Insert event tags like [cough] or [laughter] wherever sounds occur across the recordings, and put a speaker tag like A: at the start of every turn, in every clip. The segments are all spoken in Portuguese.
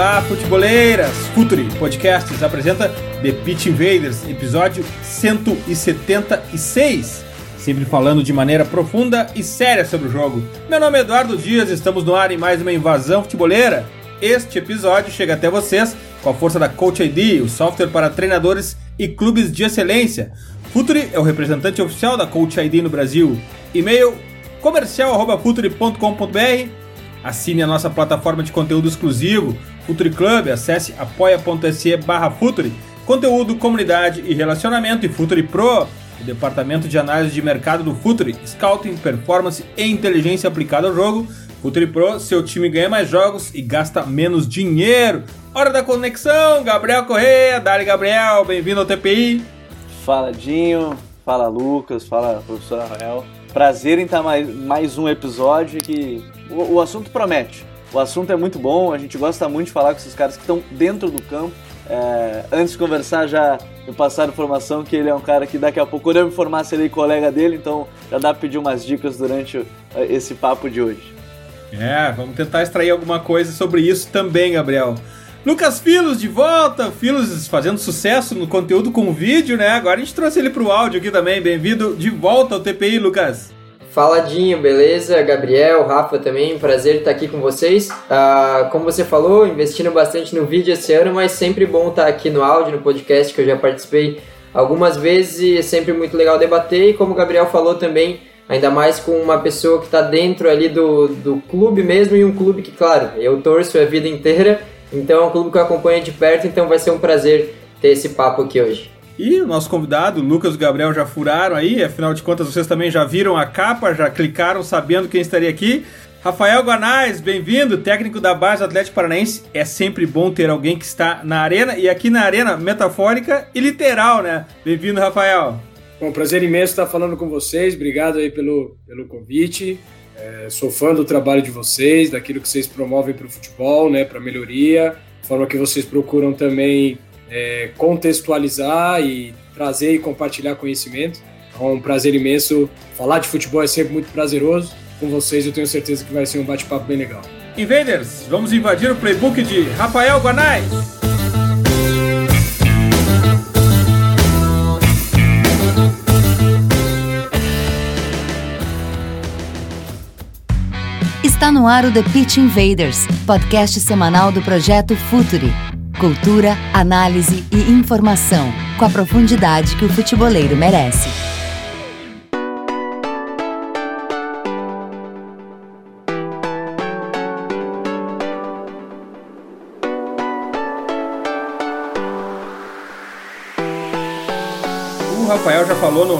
A: Olá, futeboleiras! Futuri Podcasts apresenta The Pitch Invaders, episódio 176. Sempre falando de maneira profunda e séria sobre o jogo. Meu nome é Eduardo Dias, estamos no ar em mais uma invasão futeboleira. Este episódio chega até vocês com a força da Coach ID, o software para treinadores e clubes de excelência. Futuri é o representante oficial da Coach ID no Brasil. E-mail comercial.futuri.com.br Assine a nossa plataforma de conteúdo exclusivo, Futuri Club, acesse apoia.se barra Futuri, conteúdo, comunidade e relacionamento e Futuri Pro, o departamento de análise de mercado do Futuri, Scouting, Performance e Inteligência aplicada ao jogo. Futuri Pro, seu time ganha mais jogos e gasta menos dinheiro. Hora da conexão, Gabriel Correia, Dali Gabriel, bem-vindo ao TPI.
B: Fala Dinho, fala Lucas, fala professor Rafael. Prazer em estar mais, mais um episódio que o, o, assunto promete. O assunto é muito bom, a gente gosta muito de falar com esses caras que estão dentro do campo. É, antes de conversar, já me passaram informação que ele é um cara que daqui a pouco, eu me formar, serei colega dele, então já dá para pedir umas dicas durante esse papo de hoje.
A: É, vamos tentar extrair alguma coisa sobre isso também, Gabriel. Lucas Filos de volta, Filos fazendo sucesso no conteúdo com vídeo, né? Agora a gente trouxe ele para o áudio aqui também. Bem-vindo de volta ao TPI, Lucas.
C: Faladinho, beleza? Gabriel, Rafa também, prazer estar aqui com vocês. Ah, como você falou, investindo bastante no vídeo esse ano, mas sempre bom estar aqui no áudio, no podcast, que eu já participei algumas vezes e é sempre muito legal debater. E como o Gabriel falou também, ainda mais com uma pessoa que está dentro ali do, do clube mesmo e um clube que, claro, eu torço a vida inteira então é um clube que eu acompanho de perto, então vai ser um prazer ter esse papo aqui hoje.
A: E o nosso convidado, Lucas e Gabriel, já furaram aí, afinal de contas vocês também já viram a capa, já clicaram sabendo quem estaria aqui. Rafael Guanais, bem-vindo, técnico da base Atlético Paranaense. É sempre bom ter alguém que está na arena e aqui na arena metafórica e literal, né? Bem-vindo, Rafael.
D: Bom, prazer imenso estar falando com vocês. Obrigado aí pelo, pelo convite. É, sou fã do trabalho de vocês, daquilo que vocês promovem para o futebol, né, para melhoria, forma que vocês procuram também é, contextualizar e trazer e compartilhar conhecimento. É um prazer imenso. Falar de futebol é sempre muito prazeroso. Com vocês eu tenho certeza que vai ser um bate-papo bem legal.
A: Invaders, vamos invadir o playbook de Rafael Guanais.
E: Está no ar o The Pitch Invaders, podcast semanal do projeto Futuri. Cultura, análise e informação, com a profundidade que o futeboleiro merece.
A: O Rafael já falou no,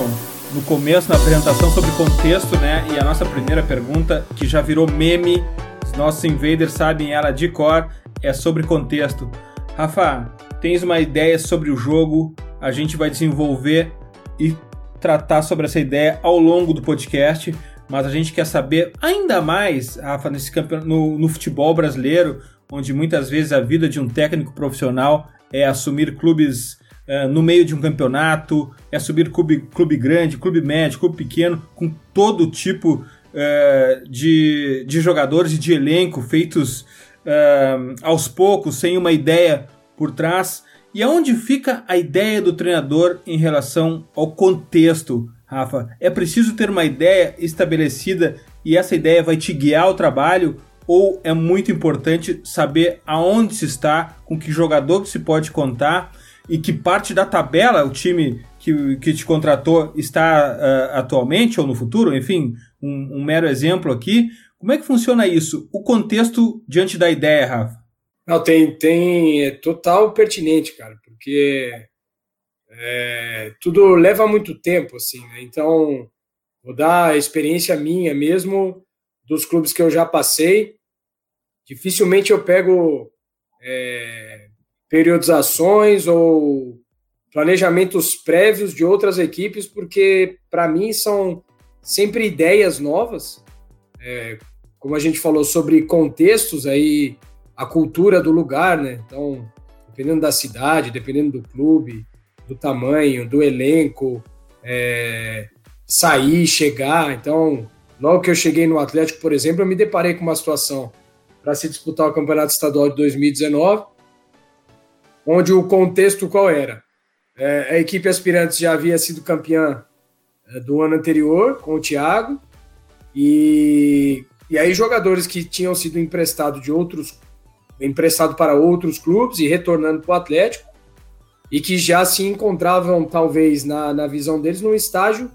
A: no começo, na apresentação, sobre contexto, né? E a nossa primeira pergunta, que já virou meme, os nossos invaders sabem ela de cor, é sobre contexto. Rafa, tens uma ideia sobre o jogo, a gente vai desenvolver e tratar sobre essa ideia ao longo do podcast, mas a gente quer saber ainda mais, Rafa, nesse campeon... no, no futebol brasileiro, onde muitas vezes a vida de um técnico profissional é assumir clubes Uh, no meio de um campeonato, é subir clube, clube grande, clube médio, clube pequeno, com todo tipo uh, de, de jogadores e de elenco feitos uh, aos poucos, sem uma ideia por trás. E aonde fica a ideia do treinador em relação ao contexto, Rafa? É preciso ter uma ideia estabelecida e essa ideia vai te guiar ao trabalho? Ou é muito importante saber aonde se está, com que jogador que se pode contar e que parte da tabela o time que, que te contratou está uh, atualmente ou no futuro, enfim, um, um, mero exemplo aqui. Como é que funciona isso? O contexto diante da ideia, Rafa?
D: Não, tem, tem é total pertinente, cara, porque é, tudo leva muito tempo, assim, né? Então, vou dar a experiência minha mesmo dos clubes que eu já passei. Dificilmente eu pego é, periodizações ou planejamentos prévios de outras equipes, porque para mim são sempre ideias novas, é, como a gente falou sobre contextos aí, a cultura do lugar, né? Então, dependendo da cidade, dependendo do clube, do tamanho, do elenco, é, sair, chegar. Então, logo que eu cheguei no Atlético, por exemplo, eu me deparei com uma situação para se disputar o Campeonato Estadual de 2019, onde o contexto qual era? É, a equipe aspirantes já havia sido campeã é, do ano anterior com o Thiago, e, e aí jogadores que tinham sido emprestados de outros emprestado para outros clubes e retornando para o Atlético, e que já se encontravam, talvez, na, na visão deles, num estágio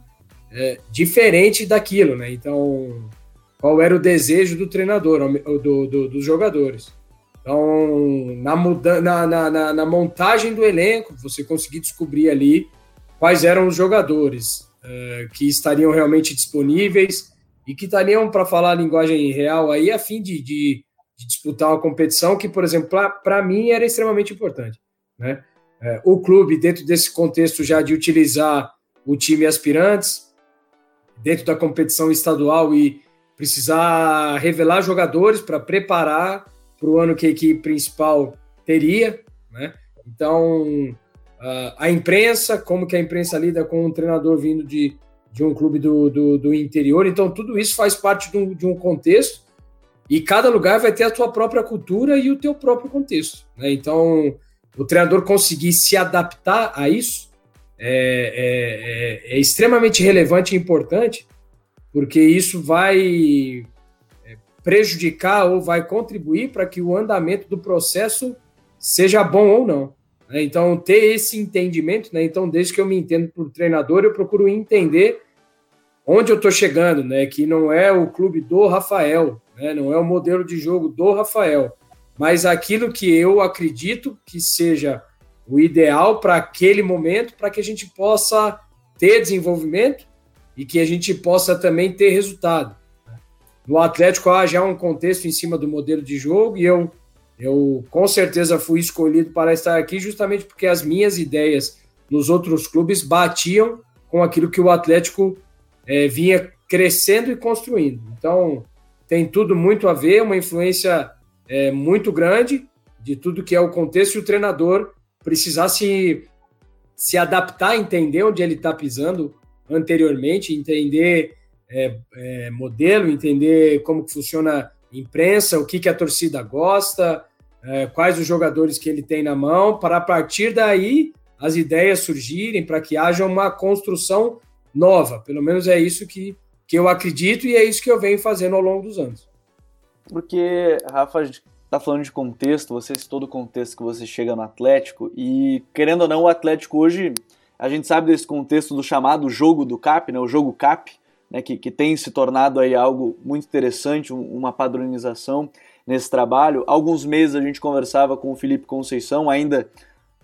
D: é, diferente daquilo, né? Então, qual era o desejo do treinador, do, do, dos jogadores? Então, na, muda na, na, na, montagem do elenco, você conseguir descobrir ali quais eram os jogadores é, que estariam realmente disponíveis e que estariam, para falar a linguagem real, aí, a fim de, de, de disputar uma competição que, por exemplo, para mim era extremamente importante. Né? É, o clube, dentro desse contexto já de utilizar o time aspirantes, dentro da competição estadual e precisar revelar jogadores para preparar para o ano que a equipe principal teria, né? Então, a imprensa, como que a imprensa lida com um treinador vindo de, de um clube do, do, do interior, então tudo isso faz parte de um, de um contexto e cada lugar vai ter a sua própria cultura e o teu próprio contexto, né? Então, o treinador conseguir se adaptar a isso é, é, é, é extremamente relevante e importante, porque isso vai é, prejudicar ou vai contribuir para que o andamento do processo seja bom ou não. Né? Então, ter esse entendimento, né? então, desde que eu me entendo por treinador, eu procuro entender onde eu estou chegando, né? que não é o clube do Rafael, né? não é o modelo de jogo do Rafael, mas aquilo que eu acredito que seja o ideal para aquele momento, para que a gente possa ter desenvolvimento e que a gente possa também ter resultado. No Atlético há já um contexto em cima do modelo de jogo e eu, eu com certeza fui escolhido para estar aqui justamente porque as minhas ideias nos outros clubes batiam com aquilo que o Atlético é, vinha crescendo e construindo. Então tem tudo muito a ver, uma influência é, muito grande de tudo que é o contexto e o treinador precisar se, se adaptar, entender onde ele está pisando anteriormente, entender é, é, modelo, entender como funciona imprensa, o que, que a torcida gosta, é, quais os jogadores que ele tem na mão, para a partir daí as ideias surgirem, para que haja uma construção nova. Pelo menos é isso que, que eu acredito e é isso que eu venho fazendo ao longo dos anos.
B: Porque, Rafa, a gente tá falando de contexto, você citou do contexto que você chega no Atlético, e querendo ou não, o Atlético hoje, a gente sabe desse contexto do chamado jogo do CAP, né, o jogo CAP, né, que, que tem se tornado aí algo muito interessante, uma padronização nesse trabalho. Alguns meses a gente conversava com o Felipe Conceição, ainda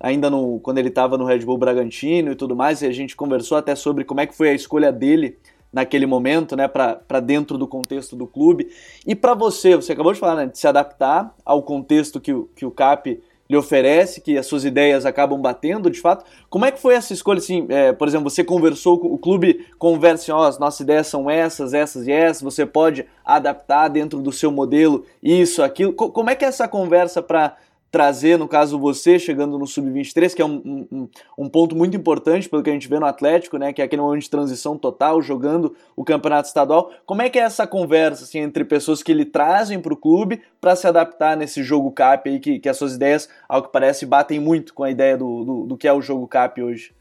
B: ainda no, quando ele estava no Red Bull Bragantino e tudo mais, e a gente conversou até sobre como é que foi a escolha dele naquele momento, né, para dentro do contexto do clube. E para você, você acabou de falar, né, de se adaptar ao contexto que o, que o CAP lhe oferece, que as suas ideias acabam batendo, de fato. Como é que foi essa escolha, assim, é, por exemplo, você conversou o clube, conversa assim, ó, as nossas ideias são essas, essas e essas, você pode adaptar dentro do seu modelo isso, aquilo. Como é que é essa conversa para trazer, no caso você, chegando no Sub-23, que é um, um, um, ponto muito importante pelo que a gente vê no Atlético, né, que é aquele momento de transição total, jogando o campeonato estadual. Como é que é essa conversa assim, entre pessoas que lhe trazem para o clube para se adaptar nesse jogo CAP aí, que, que as suas ideias, ao que parece, batem muito com a ideia do, do, do que é o jogo CAP hoje?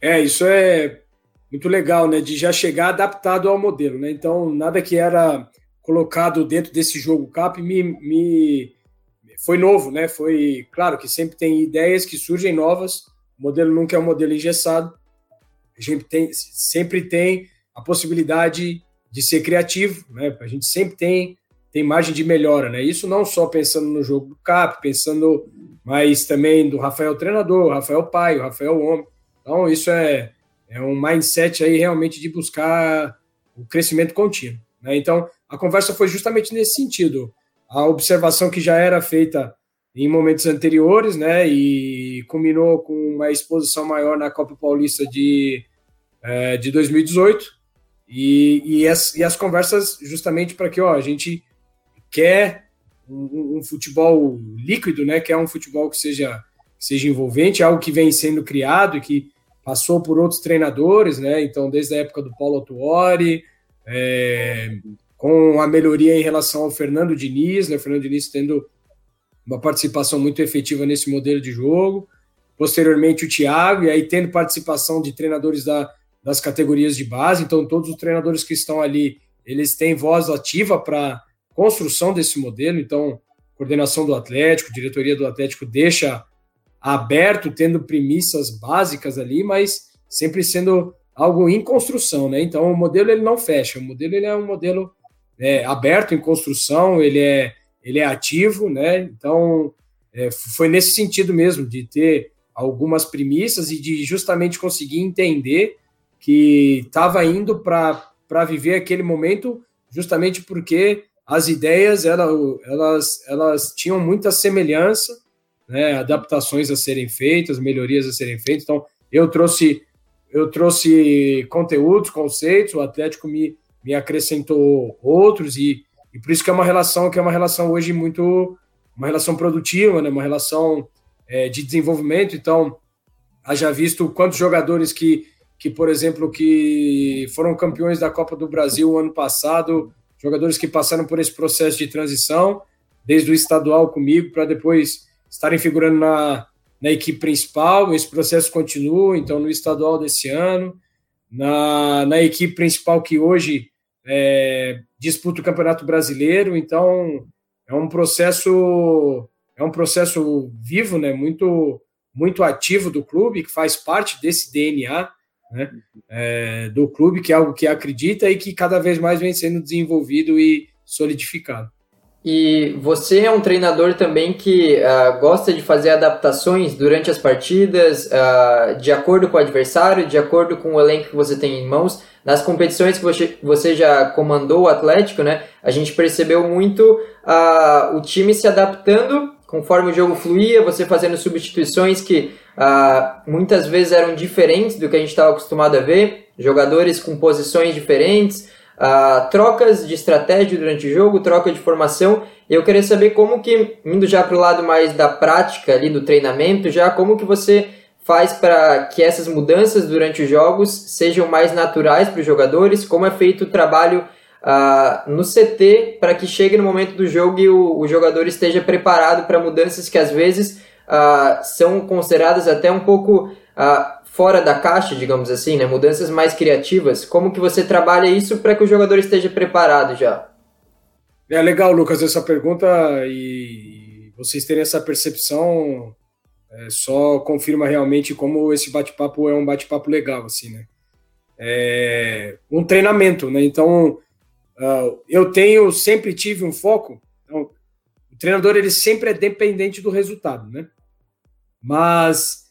D: É, isso é muito legal, né, de já chegar adaptado ao modelo, né, então nada que era colocado dentro desse jogo CAP me, me foi novo, né? Foi claro que sempre tem ideias que surgem novas. O modelo nunca é um modelo engessado. A gente tem, sempre tem a possibilidade de ser criativo, né? A gente sempre tem tem margem de melhora, né? Isso não só pensando no jogo do Cap, pensando mas também do Rafael treinador, Rafael pai, Rafael homem. Então isso é é um mindset aí realmente de buscar o crescimento contínuo, né? Então a conversa foi justamente nesse sentido a observação que já era feita em momentos anteriores, né? E culminou com uma exposição maior na Copa Paulista de, é, de 2018. E, e, as, e as conversas justamente para que ó, a gente quer um, um, futebol líquido, né? Quer um futebol que seja, que seja envolvente, algo que vem sendo criado e que passou por outros treinadores, né? Então, desde a época do Paulo Tuori, é, com a melhoria em relação ao Fernando Diniz, né? O Fernando Diniz tendo uma participação muito efetiva nesse modelo de jogo. Posteriormente, o Thiago, e aí tendo participação de treinadores da, das categorias de base. Então, todos os treinadores que estão ali, eles têm voz ativa para construção desse modelo. Então, coordenação do Atlético, diretoria do Atlético deixa aberto, tendo premissas básicas ali, mas sempre sendo algo em construção, né? Então, o modelo ele não fecha. O modelo ele é um modelo é, aberto em construção, ele é ele é ativo, né? Então é, foi nesse sentido mesmo de ter algumas premissas e de justamente conseguir entender que estava indo para viver aquele momento justamente porque as ideias elas, elas, tinham muita semelhança, né? adaptações a serem feitas, melhorias a serem feitas. Então eu trouxe eu trouxe conteúdos, conceitos, o Atlético me, me acrescentou outros e e por isso que é uma relação que é uma relação hoje muito uma relação produtiva, né? Uma relação é, de desenvolvimento. Então, haja visto quantos jogadores que, que, por exemplo, que foram campeões da Copa do Brasil ano passado, jogadores que passaram por esse processo de transição, desde o estadual comigo, para depois estarem figurando na, na equipe principal. Esse processo continua, então, no estadual desse ano, na, na equipe principal que hoje é, disputa o Campeonato Brasileiro, então é um processo é um processo vivo, né, muito muito ativo do clube que faz parte desse DNA né, é, do clube que é algo que acredita e que cada vez mais vem sendo desenvolvido e solidificado.
C: E você é um treinador também que uh, gosta de fazer adaptações durante as partidas, uh, de acordo com o adversário, de acordo com o elenco que você tem em mãos. Nas competições que você, você já comandou o Atlético, né, a gente percebeu muito uh, o time se adaptando conforme o jogo fluía, você fazendo substituições que muitas vezes eram diferentes do que a gente estava acostumado a ver, jogadores com posições diferentes, uh, trocas de estratégia durante o jogo, troca de formação. Eu queria saber como que, indo já para o lado mais da prática ali do treinamento, já como que você faz para que essas mudanças durante os jogos sejam mais naturais para os jogadores, como é feito o trabalho uh, no CT para que chegue no momento do jogo e o, o jogador esteja preparado para mudanças que às vezes uh, são consideradas até um pouco fora da caixa, digamos assim, né? Mudanças mais criativas. Como que você trabalha isso para que o jogador esteja preparado já?
D: É legal, Lucas, essa pergunta e vocês terem essa percepção é, só confirma realmente como esse bate-papo é um bate-papo legal, assim, né? É um treinamento, né? Então, uh, eu tenho, sempre tive um foco. Então, o treinador ele sempre é dependente do resultado, né? Mas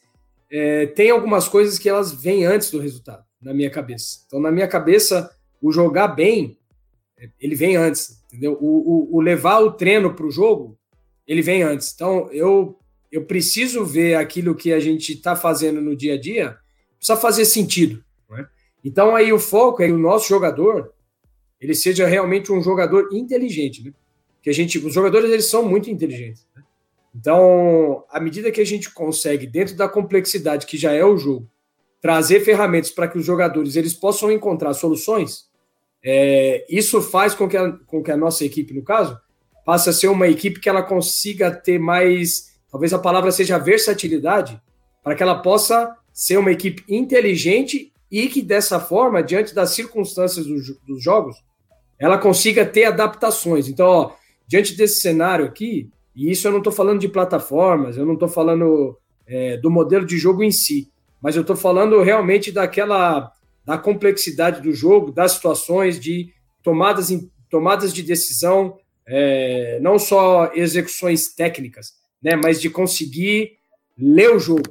D: é, tem algumas coisas que elas vêm antes do resultado, na minha cabeça. Então, na minha cabeça, o jogar bem, é, ele vem antes, entendeu? O, o, o levar o treino para o jogo, ele vem antes. Então, eu, eu preciso ver aquilo que a gente está fazendo no dia a dia, precisa fazer sentido. Né? Então, aí o foco é que o nosso jogador, ele seja realmente um jogador inteligente, né? Que a gente, os jogadores eles são muito inteligentes. Então, à medida que a gente consegue, dentro da complexidade que já é o jogo, trazer ferramentas para que os jogadores eles possam encontrar soluções, é, isso faz com que, a, com que a nossa equipe, no caso, passe a ser uma equipe que ela consiga ter mais, talvez a palavra seja versatilidade, para que ela possa ser uma equipe inteligente e que dessa forma, diante das circunstâncias do, dos jogos, ela consiga ter adaptações. Então, ó, diante desse cenário aqui, e isso eu não estou falando de plataformas, eu não estou falando é, do modelo de jogo em si, mas eu estou falando realmente daquela da complexidade do jogo, das situações de tomadas, em, tomadas de decisão, é, não só execuções técnicas, né, mas de conseguir ler o jogo.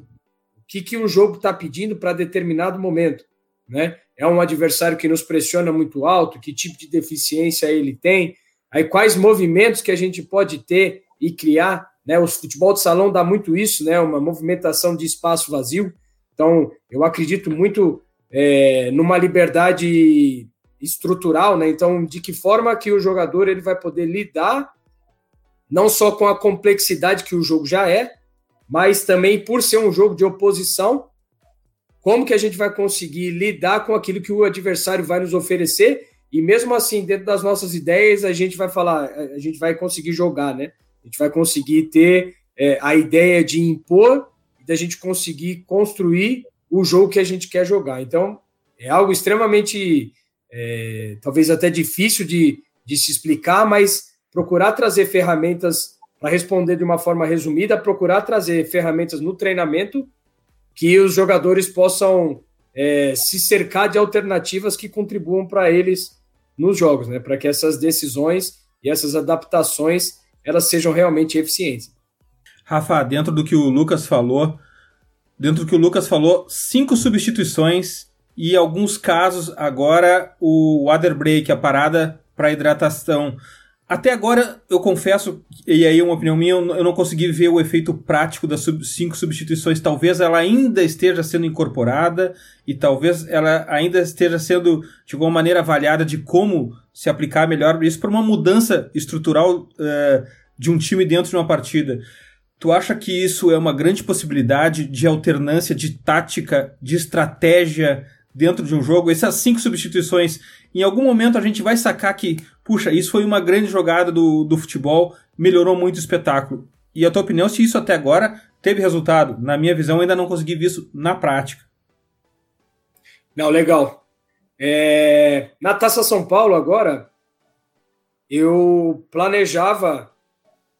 D: O que, que o jogo está pedindo para determinado momento. Né? É um adversário que nos pressiona muito alto, que tipo de deficiência ele tem, aí quais movimentos que a gente pode ter e criar né? O futebol de salão dá muito isso, né? Uma movimentação de espaço vazio. Então, eu acredito muito é, numa liberdade estrutural, né? Então, de que forma que o jogador ele vai poder lidar não só com a complexidade que o jogo já é, mas também por ser um jogo de oposição, como que a gente vai conseguir lidar com aquilo que o adversário vai nos oferecer e mesmo assim, dentro das nossas ideias, a gente vai falar, a gente vai conseguir jogar, né? A gente vai conseguir ter é, a ideia de impor e da gente conseguir construir o jogo que a gente quer jogar. Então, é algo extremamente, é, talvez até difícil de, de se explicar, mas procurar trazer ferramentas para responder de uma forma resumida, procurar trazer ferramentas no treinamento que os jogadores possam é, se cercar de alternativas que contribuam para eles nos jogos, né? Para que essas decisões e essas adaptações elas sejam realmente eficientes.
A: Rafa, dentro do que o Lucas falou, dentro do que o Lucas falou, cinco substituições e alguns casos agora o water break, a parada para hidratação até agora, eu confesso, e aí é uma opinião minha, eu não consegui ver o efeito prático das cinco substituições. Talvez ela ainda esteja sendo incorporada e talvez ela ainda esteja sendo, de alguma maneira, avaliada de como se aplicar melhor isso para uma mudança estrutural uh, de um time dentro de uma partida. Tu acha que isso é uma grande possibilidade de alternância de tática, de estratégia dentro de um jogo? Essas cinco substituições, em algum momento a gente vai sacar que puxa, isso foi uma grande jogada do, do futebol, melhorou muito o espetáculo. E a tua opinião, se isso até agora teve resultado? Na minha visão, ainda não consegui ver isso na prática.
D: Não, legal. É... Na Taça São Paulo, agora, eu planejava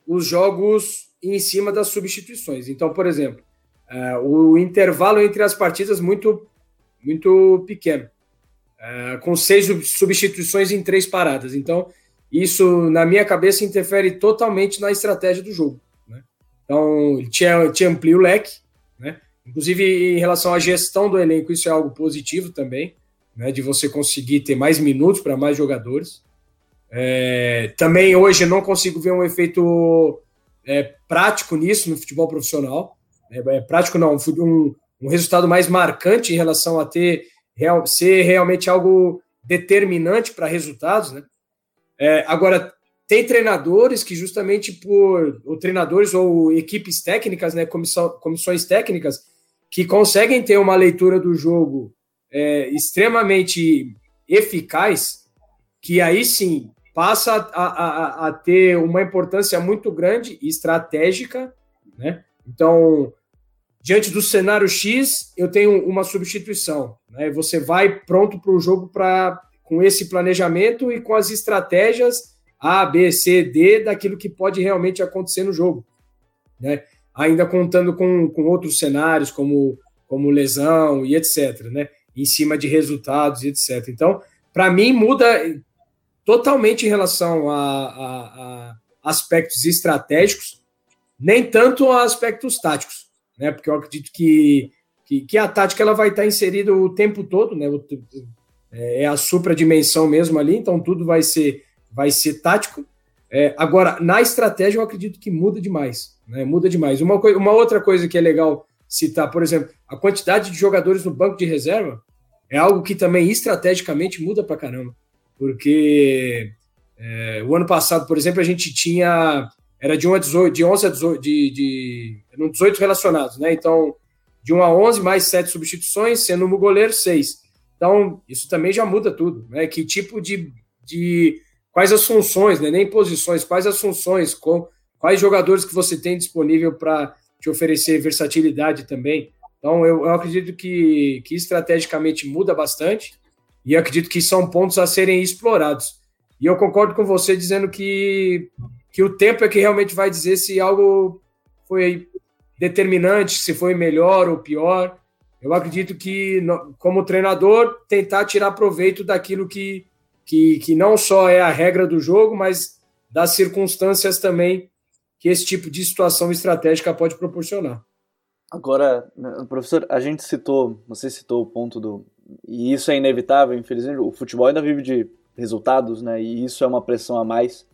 D: os jogos em cima das substituições. Então, por exemplo, é, o intervalo entre as partidas muito, muito pequeno. É, com seis substituições em três paradas. Então, isso, na minha cabeça, interfere totalmente na estratégia do jogo. Né? Então, te, te amplia o leque, né? inclusive em relação à gestão do elenco, isso é algo positivo também, né? de você conseguir ter mais minutos para mais jogadores. É, também hoje não consigo ver um efeito é, prático nisso no futebol profissional. É, é prático não, um, um resultado mais marcante em relação a ter real, ser realmente algo determinante para resultados, né? É, agora, tem treinadores que justamente por, ou treinadores ou equipes técnicas, né, comissão, comissões técnicas, que conseguem ter uma leitura do jogo é, extremamente eficaz, que aí sim passa a, a, a, ter uma importância muito grande e estratégica, né? Então, diante do cenário X, eu tenho uma substituição. Né? Você vai pronto para o jogo pra, com esse planejamento e com as estratégias A, B, C, D daquilo que pode realmente acontecer no jogo. Né? Ainda contando com, com outros cenários, como, como lesão e etc. Né? Em cima de resultados e etc. Então, para mim, muda totalmente em relação a, a, a aspectos estratégicos, nem tanto a aspectos táticos né? Porque eu acredito que, que, que a tática ela vai estar inserida o tempo todo, né? O, é, é a supra-dimensão mesmo ali, então tudo vai ser, vai ser tático. É, agora, na estratégia, eu acredito que muda demais. Né? Muda demais. Uma, uma outra coisa que é legal citar, por exemplo, a quantidade de jogadores no banco de reserva é algo que também estrategicamente muda pra caramba. Porque é, o ano passado, por exemplo, a gente tinha era de 1 a 18, de 11 a 18, de, de eram 18 relacionados, né? Então, de 1 a 11 mais 7 substituições, sendo o goleiro 6. Então, isso também já muda tudo, né? Que tipo de, de quais as funções, né? Nem posições, quais as funções, com, quais jogadores que você tem disponível para te oferecer versatilidade também. Então, eu, eu acredito que, que estrategicamente muda bastante e acredito que são pontos a serem explorados. E eu concordo com você dizendo que que o tempo é que realmente vai dizer se algo foi determinante, se foi melhor ou pior. Eu acredito que, como treinador, tentar tirar proveito daquilo que, que, que não só é a regra do jogo, mas das circunstâncias também que esse tipo de situação estratégica pode proporcionar.
B: Agora, professor, a gente citou, você citou o ponto do. E isso é inevitável, infelizmente, o futebol ainda vive de resultados, né? E isso é uma pressão a mais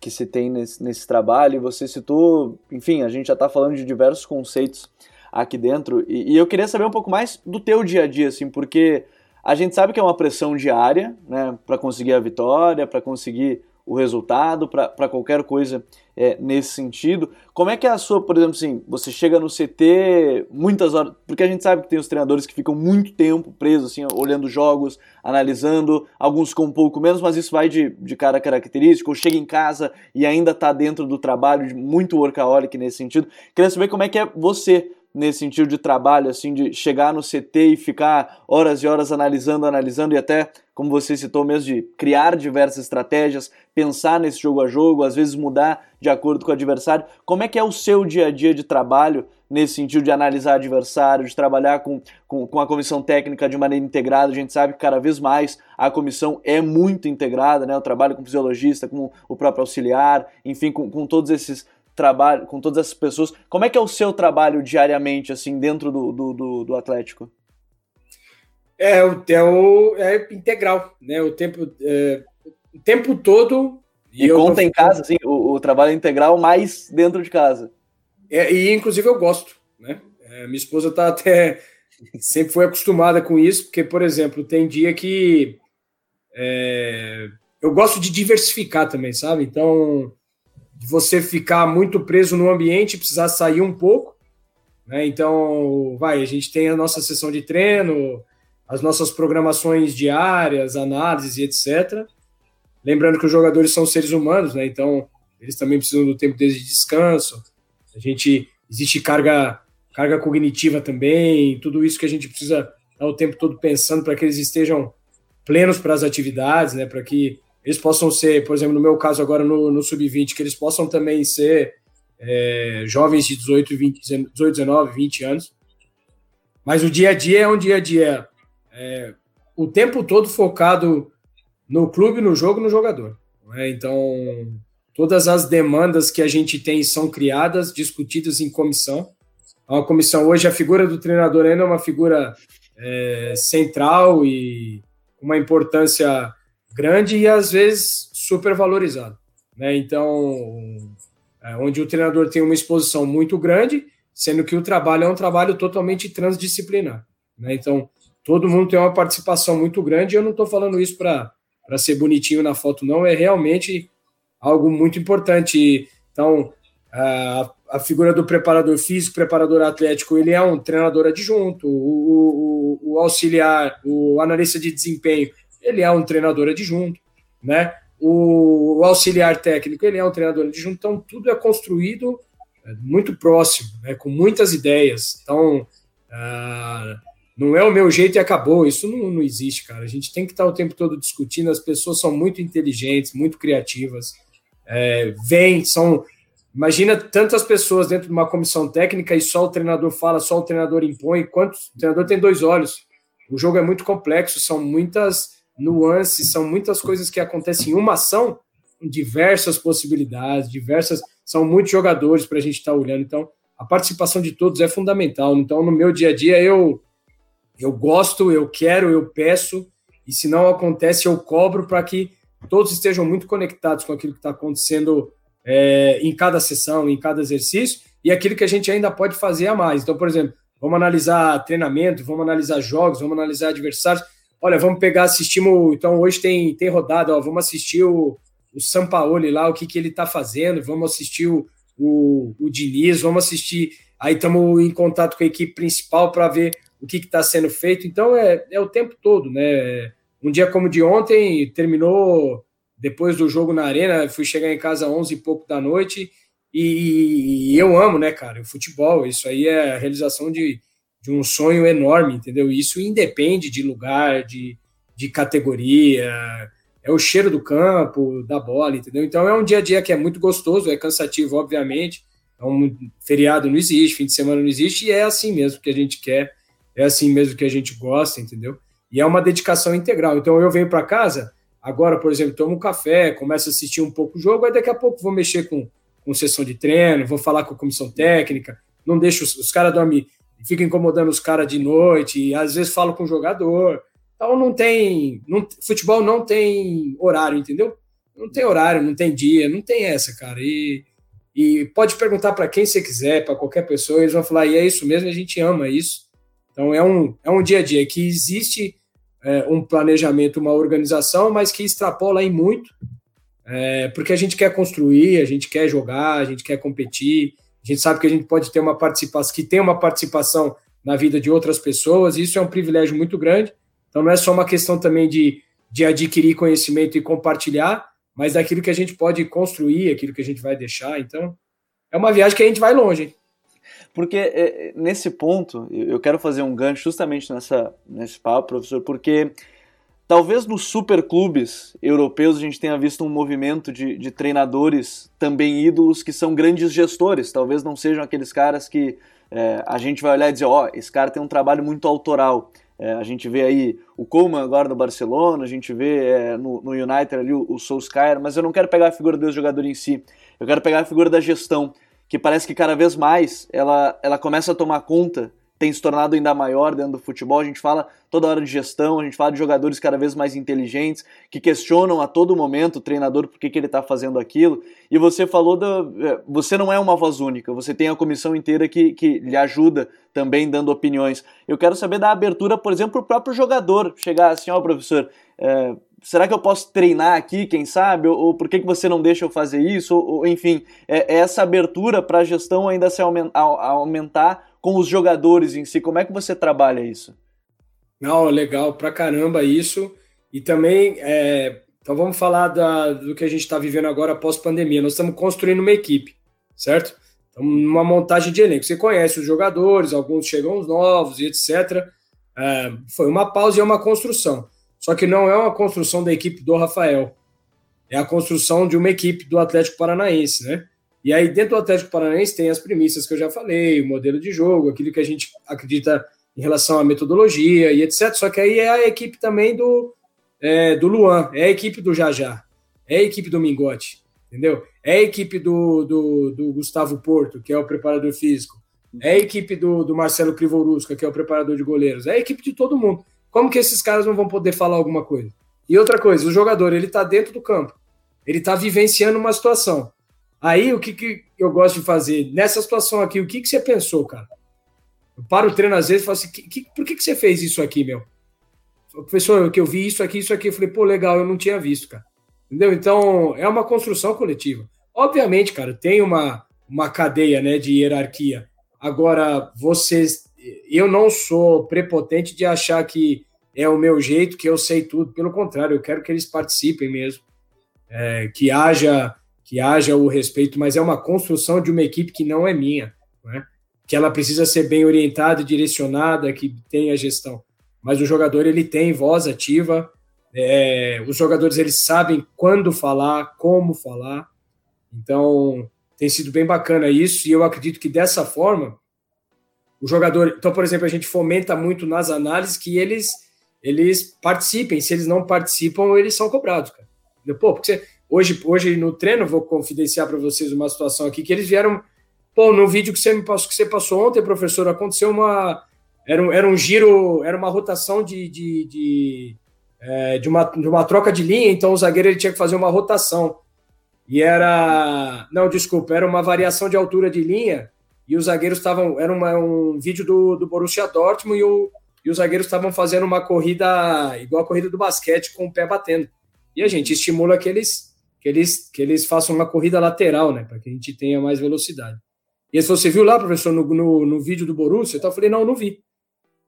B: que se tem nesse, nesse trabalho. Você citou, enfim, a gente já está falando de diversos conceitos aqui dentro, e, e, eu queria saber um pouco mais do teu dia a dia, assim, porque a gente sabe que é uma pressão diária, né, para conseguir a vitória, para conseguir o resultado, para qualquer coisa é, nesse sentido. Como é que é a sua, por exemplo, assim, você chega no CT muitas horas, porque a gente sabe que tem os treinadores que ficam muito tempo presos, assim, olhando jogos, analisando, alguns com um pouco menos, mas isso vai de, de cara característico, ou chega em casa e ainda está dentro do trabalho, de muito workaholic nesse sentido. Queria saber como é que é você nesse sentido de trabalho, assim, de chegar no CT e ficar horas e horas analisando, analisando e até, como você citou mesmo, de criar diversas estratégias, pensar nesse jogo a jogo, às vezes mudar de acordo com o adversário. Como é que é o seu dia a dia de trabalho nesse sentido de analisar adversário, de trabalhar com, com, com a comissão técnica de maneira integrada? A gente sabe que cada vez mais a comissão é muito integrada, né? O trabalho com fisiologista, com o próprio auxiliar, enfim, com, com todos esses trabalho, com todas essas pessoas. Como é que é o seu trabalho diariamente, assim, dentro do, do, do, do Atlético?
D: É, é, o, é integral, né? O tempo, é, o tempo todo.
B: E, e conta em casa, assim, o, o, trabalho integral mais dentro de casa.
D: É, e inclusive eu gosto, né? É, minha esposa tá até [laughs] sempre foi acostumada com isso, porque, por exemplo, tem dia que é, eu gosto de diversificar também, sabe? Então, de você ficar muito preso no ambiente precisar sair um pouco. Né? Então, vai, a gente tem a nossa sessão de treino, as nossas programações diárias, análises e etc. Lembrando que os jogadores são seres humanos, né? Então, eles também precisam do tempo deles de descanso. A gente existe carga carga cognitiva também, tudo isso que a gente precisa estar o tempo todo pensando para que eles estejam plenos para as atividades, né? Para que eles possam ser, por exemplo, no meu caso agora no, no Sub-20, que eles possam também ser é, jovens de 18, 20, 18, 19, 20 anos. Mas o dia a dia é um dia a dia é, o tempo todo focado no clube, no jogo, no jogador. Né? Então, todas as demandas que a gente tem são criadas, discutidas em comissão. A comissão hoje, a figura do treinador ainda é uma figura é, central e uma importância grande e às vezes super valorizado. Né? Então, é, onde o treinador tem uma exposição muito grande, sendo que o trabalho é um trabalho totalmente transdisciplinar. Né? Então, todo mundo tem uma participação muito grande. Eu não estou falando isso para ser bonitinho na foto, não, é realmente algo muito importante. Então, a, a figura do preparador físico, preparador atlético, ele é um treinador adjunto, o, o, o auxiliar, o analista de desempenho, ele é um treinador adjunto, né? O, auxiliar técnico, ele é um treinador adjunto, então tudo é construído é, muito próximo, né, com muitas ideias. Então, ah, não é o meu jeito e acabou. Isso não, não existe, cara. A gente tem que estar o tempo todo discutindo. As pessoas são muito inteligentes, muito criativas. É, vêm, são. Imagina tantas pessoas dentro de uma comissão técnica e só o treinador fala, só o treinador impõe. Quantos? O treinador tem dois olhos. O jogo é muito complexo, são muitas nuances, são muitas coisas que acontecem em uma ação, diversas possibilidades, diversas. São muitos jogadores para a gente estar tá olhando. Então, a participação de todos é fundamental. Então, no meu dia a dia, eu, eu gosto, eu quero, eu peço, e se não acontece, eu cobro para que todos estejam muito conectados com aquilo que está acontecendo é, em cada sessão, em cada exercício, e aquilo que a gente ainda pode fazer a mais. Então, por exemplo, vamos analisar treinamento, vamos analisar jogos, vamos analisar adversários olha, vamos pegar, assistimos, então hoje tem, tem rodada, ó, vamos assistir o, o Sampaoli lá, o que, que ele tá fazendo, vamos assistir o, o, o Diniz, vamos assistir, aí estamos em contato com a equipe principal para ver o que está sendo feito, então é, é o tempo todo, né? Um dia como de ontem, terminou depois do jogo na arena, fui chegar em casa às 11 e pouco da noite, e, e eu amo, né, cara, o futebol, isso aí é a realização de, de um sonho enorme, entendeu? Isso independe de lugar, de, de categoria, é o cheiro do campo, da bola, entendeu? Então é um dia a dia que é muito gostoso, é cansativo, obviamente. É um feriado não existe, fim de semana não existe, e é assim mesmo que a gente quer, é assim mesmo que a gente gosta, entendeu? E é uma dedicação integral. Então eu venho para casa, agora, por exemplo, tomo um café, começo a assistir um pouco o jogo, aí daqui a pouco vou mexer com, com sessão de treino, vou falar com a comissão técnica, não deixo os, os caras dormir fica incomodando os caras de noite, às vezes falo com o jogador. Então não tem. Não, futebol não tem horário, entendeu? Não tem horário, não tem dia, não tem essa, cara. E, e pode perguntar para quem você quiser, para qualquer pessoa, eles vão falar, e é isso mesmo, a gente ama isso. Então é um, é um dia a dia que existe é, um planejamento, uma organização, mas que extrapola em muito, é, porque a gente quer construir, a gente quer jogar, a gente quer competir, a gente sabe que a gente pode ter uma participação, que tem uma participação na vida de outras pessoas, e isso é um privilégio muito grande. Então não é só uma questão também de, de adquirir conhecimento e compartilhar, mas daquilo que a gente pode construir, aquilo que a gente vai deixar. Então, é uma viagem que a gente vai longe.
B: Porque é, nesse ponto, eu quero fazer um gancho justamente nessa, nesse papo, professor, porque talvez nos superclubes europeus a gente tenha visto um movimento de, de treinadores também ídolos que são grandes gestores. Talvez não sejam aqueles caras que é, a gente vai olhar e dizer: ó, oh, esse cara tem um trabalho muito autoral. É, a gente vê aí o Coleman agora no Barcelona, a gente vê é, no, no, United ali o, o Solskjaer, mas eu não quero pegar a figura do jogador em si, eu quero pegar a figura da gestão, que parece que cada vez mais ela, ela começa a tomar conta tem se tornado ainda maior dentro do futebol. A gente fala toda hora de gestão, a gente fala de jogadores cada vez mais inteligentes, que questionam a todo momento o treinador por que, que ele está fazendo aquilo. E você falou da. É, você não é uma voz única, você tem a comissão inteira que, que lhe ajuda também dando opiniões. Eu quero saber da abertura, por exemplo, para o próprio jogador chegar assim, ó, oh, professor. É, será que eu posso treinar aqui, quem sabe? Ou, ou, por que, que você não deixa eu fazer isso? Ou, ou enfim, é, é essa abertura para a gestão ainda se aumentar, aumentar com os jogadores em si? Como é que você trabalha isso?
D: Não, legal pra caramba isso. E também, é, então vamos falar da, do que a gente está vivendo agora pós-pandemia. Nós estamos construindo uma equipe, certo? Numa montagem de elenco. Você conhece os jogadores, alguns chegam os novos e etc. É, foi uma pausa e é uma construção. Só que não é uma construção da equipe do Rafael. É a construção de uma equipe do Atlético Paranaense, né? E aí, dentro do Atlético Paranaense, tem as premissas que eu já falei, o modelo de jogo, aquilo que a gente acredita em relação à metodologia e etc. Só que aí é a equipe também do, é, do Luan, é a equipe do Jajá, é a equipe do Mingote, entendeu? É a equipe do, do, do Gustavo Porto, que é o preparador físico. É a equipe do, do Marcelo Crivorusca, que é o preparador de goleiros. É a equipe de todo mundo. Como que esses caras não vão poder falar alguma coisa? E outra coisa, o jogador, ele tá dentro do campo. Ele tá vivenciando uma situação. Aí, o que, que eu gosto de fazer? Nessa situação aqui, o que, que você pensou, cara? Eu paro o treino às vezes e falo assim, que, que, por que, que você fez isso aqui, meu? Professor, que eu vi isso aqui, isso aqui. Eu falei, pô, legal, eu não tinha visto, cara. Entendeu? Então, é uma construção coletiva. Obviamente, cara, tem uma, uma cadeia né, de hierarquia. Agora, vocês. Eu não sou prepotente de achar que é o meu jeito, que eu sei tudo. Pelo contrário, eu quero que eles participem mesmo. É, que haja que haja o respeito, mas é uma construção de uma equipe que não é minha, né? que ela precisa ser bem orientada, direcionada, que tenha gestão. Mas o jogador ele tem voz ativa, é, os jogadores eles sabem quando falar, como falar, então tem sido bem bacana isso e eu acredito que dessa forma o jogador, então por exemplo a gente fomenta muito nas análises que eles eles participem, se eles não participam eles são cobrados, cara. Pô, porque você, Hoje, hoje no treino, vou confidenciar para vocês uma situação aqui que eles vieram. Pô, no vídeo que você me passou, que você passou ontem, professor, aconteceu uma. Era um, era um giro, era uma rotação de, de, de, é, de, uma, de uma troca de linha, então o zagueiro ele tinha que fazer uma rotação. E era. Não, desculpa, era uma variação de altura de linha, e os zagueiros estavam. Era uma, um vídeo do, do Borussia Dortmund e, o, e os zagueiros estavam fazendo uma corrida igual a corrida do basquete, com o pé batendo. E a gente estimula que eles que eles, que eles façam uma corrida lateral, né? Para que a gente tenha mais velocidade. E ele falou: Você viu lá, professor, no, no, no vídeo do Borussia? Então, eu falei: Não, não vi.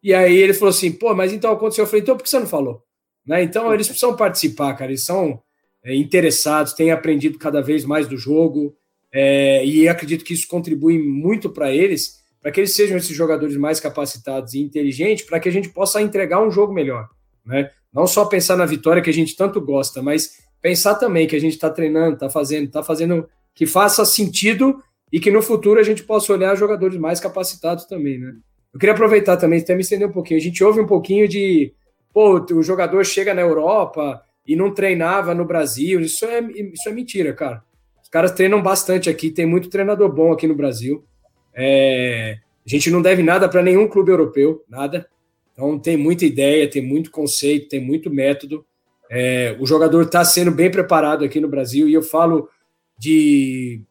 D: E aí ele falou assim: Pô, mas então aconteceu. Eu falei: Então por que você não falou? Né? Então eles precisam participar, cara. Eles são é, interessados, têm aprendido cada vez mais do jogo. É, e acredito que isso contribui muito para eles, para que eles sejam esses jogadores mais capacitados e inteligentes, para que a gente possa entregar um jogo melhor. Né? Não só pensar na vitória que a gente tanto gosta, mas pensar também que a gente está treinando, está fazendo, está fazendo que faça sentido e que no futuro a gente possa olhar jogadores mais capacitados também, né? Eu queria aproveitar também, até me estender um pouquinho. A gente ouve um pouquinho de, pô, o jogador chega na Europa e não treinava no Brasil. Isso é, isso é mentira, cara. Os caras treinam bastante aqui, tem muito treinador bom aqui no Brasil. É, a gente não deve nada para nenhum clube europeu, nada. Então tem muita ideia, tem muito conceito, tem muito método. É, o jogador está sendo bem preparado aqui no Brasil e eu falo de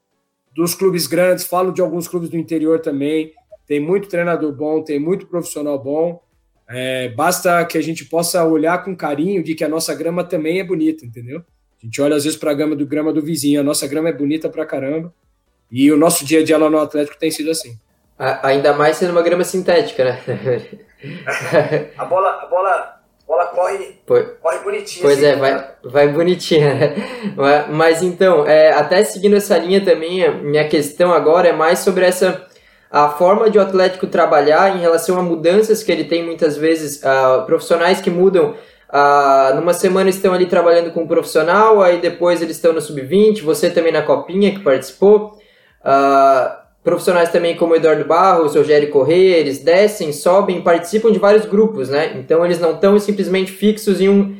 D: dos clubes grandes, falo de alguns clubes do interior também. Tem muito treinador bom, tem muito profissional bom. É, basta que a gente possa olhar com carinho de que a nossa grama também é bonita, entendeu? A gente olha às vezes para a grama do grama do vizinho, a nossa grama é bonita pra caramba. E o nosso dia a dia lá no Atlético tem sido assim.
C: ainda mais sendo uma grama sintética, né?
D: a bola, a bola, bola corre, corre bonitinha.
C: Pois assim, é, vai, vai bonitinha. Né? [laughs] Mas então, é, até seguindo essa linha também, minha questão agora é mais sobre essa a forma de o Atlético trabalhar em relação a mudanças que ele tem muitas vezes, uh, profissionais que mudam. Uh, numa semana estão ali trabalhando com um profissional, aí depois eles estão no sub-20, você também na copinha que participou. Uh, profissionais também como Eduardo Barros, Rogério Corrêa, eles descem, sobem, participam de vários grupos, né? Então eles não estão simplesmente fixos em um.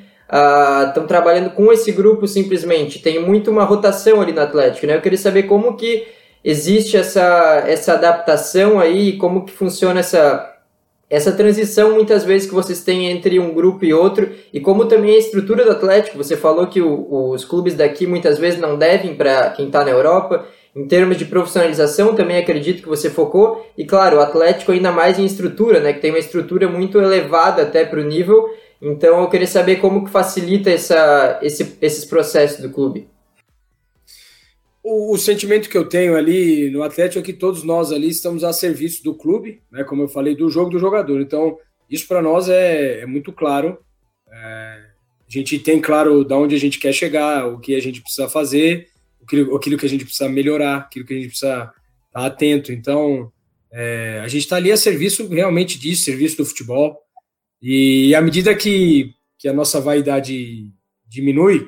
C: Estão uh, trabalhando com esse grupo simplesmente. Tem muito uma rotação ali no Atlético, né? Eu queria saber como que existe essa, essa adaptação aí, como que funciona essa, essa transição muitas vezes que vocês têm entre um grupo e outro, e como também a estrutura do Atlético, você falou que o, os clubes daqui muitas vezes não devem para quem está na Europa, em termos de profissionalização também acredito que você focou, e claro, o Atlético ainda mais em estrutura, né, que tem uma estrutura muito elevada até para o nível, então eu queria saber como que facilita essa, esse, esses processos do clube.
D: O, o, sentimento que eu tenho ali no Atlético é que todos nós ali estamos a serviço do clube, né, como eu falei, do jogo do jogador. Então, isso para nós é, é, muito claro. É, a gente tem claro de onde a gente quer chegar, o que a gente precisa fazer, aquilo, que a gente precisa melhorar, aquilo que a gente precisa estar atento. Então, é, a gente está ali a serviço realmente disso, serviço do futebol. E à medida que, que a nossa vaidade diminui,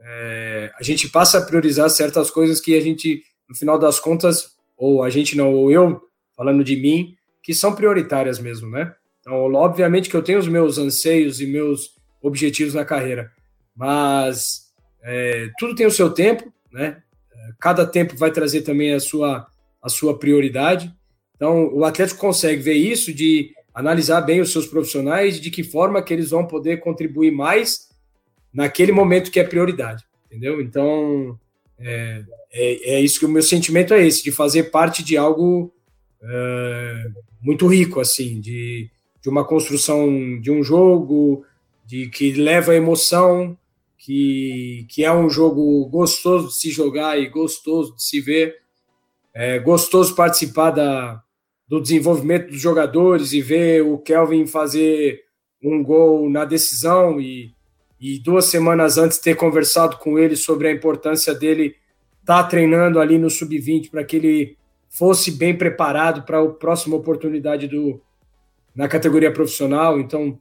D: é, a gente passa a priorizar certas coisas que a gente, no final das contas, ou a gente não, ou eu, falando de mim, que são prioritárias mesmo, né? Então, obviamente que eu tenho os meus anseios e meus objetivos na carreira, mas é, tudo tem o seu tempo, né? Cada tempo vai trazer também a sua, a sua prioridade. Então, o Atlético consegue ver isso de analisar bem os seus profissionais, de que forma que eles vão poder contribuir mais naquele momento que é prioridade, entendeu? Então, é, é, é, isso que o meu sentimento é esse, de fazer parte de algo é, muito rico, assim, de, de uma construção de um jogo, de que leva emoção, que, que é um jogo gostoso de se jogar e gostoso de se ver, é gostoso participar da, do desenvolvimento dos jogadores e ver o Kelvin fazer um gol na decisão e e duas semanas antes ter conversado com ele sobre a importância dele estar tá treinando ali no sub-20 para que ele fosse bem preparado para a próxima oportunidade do na categoria profissional. Então,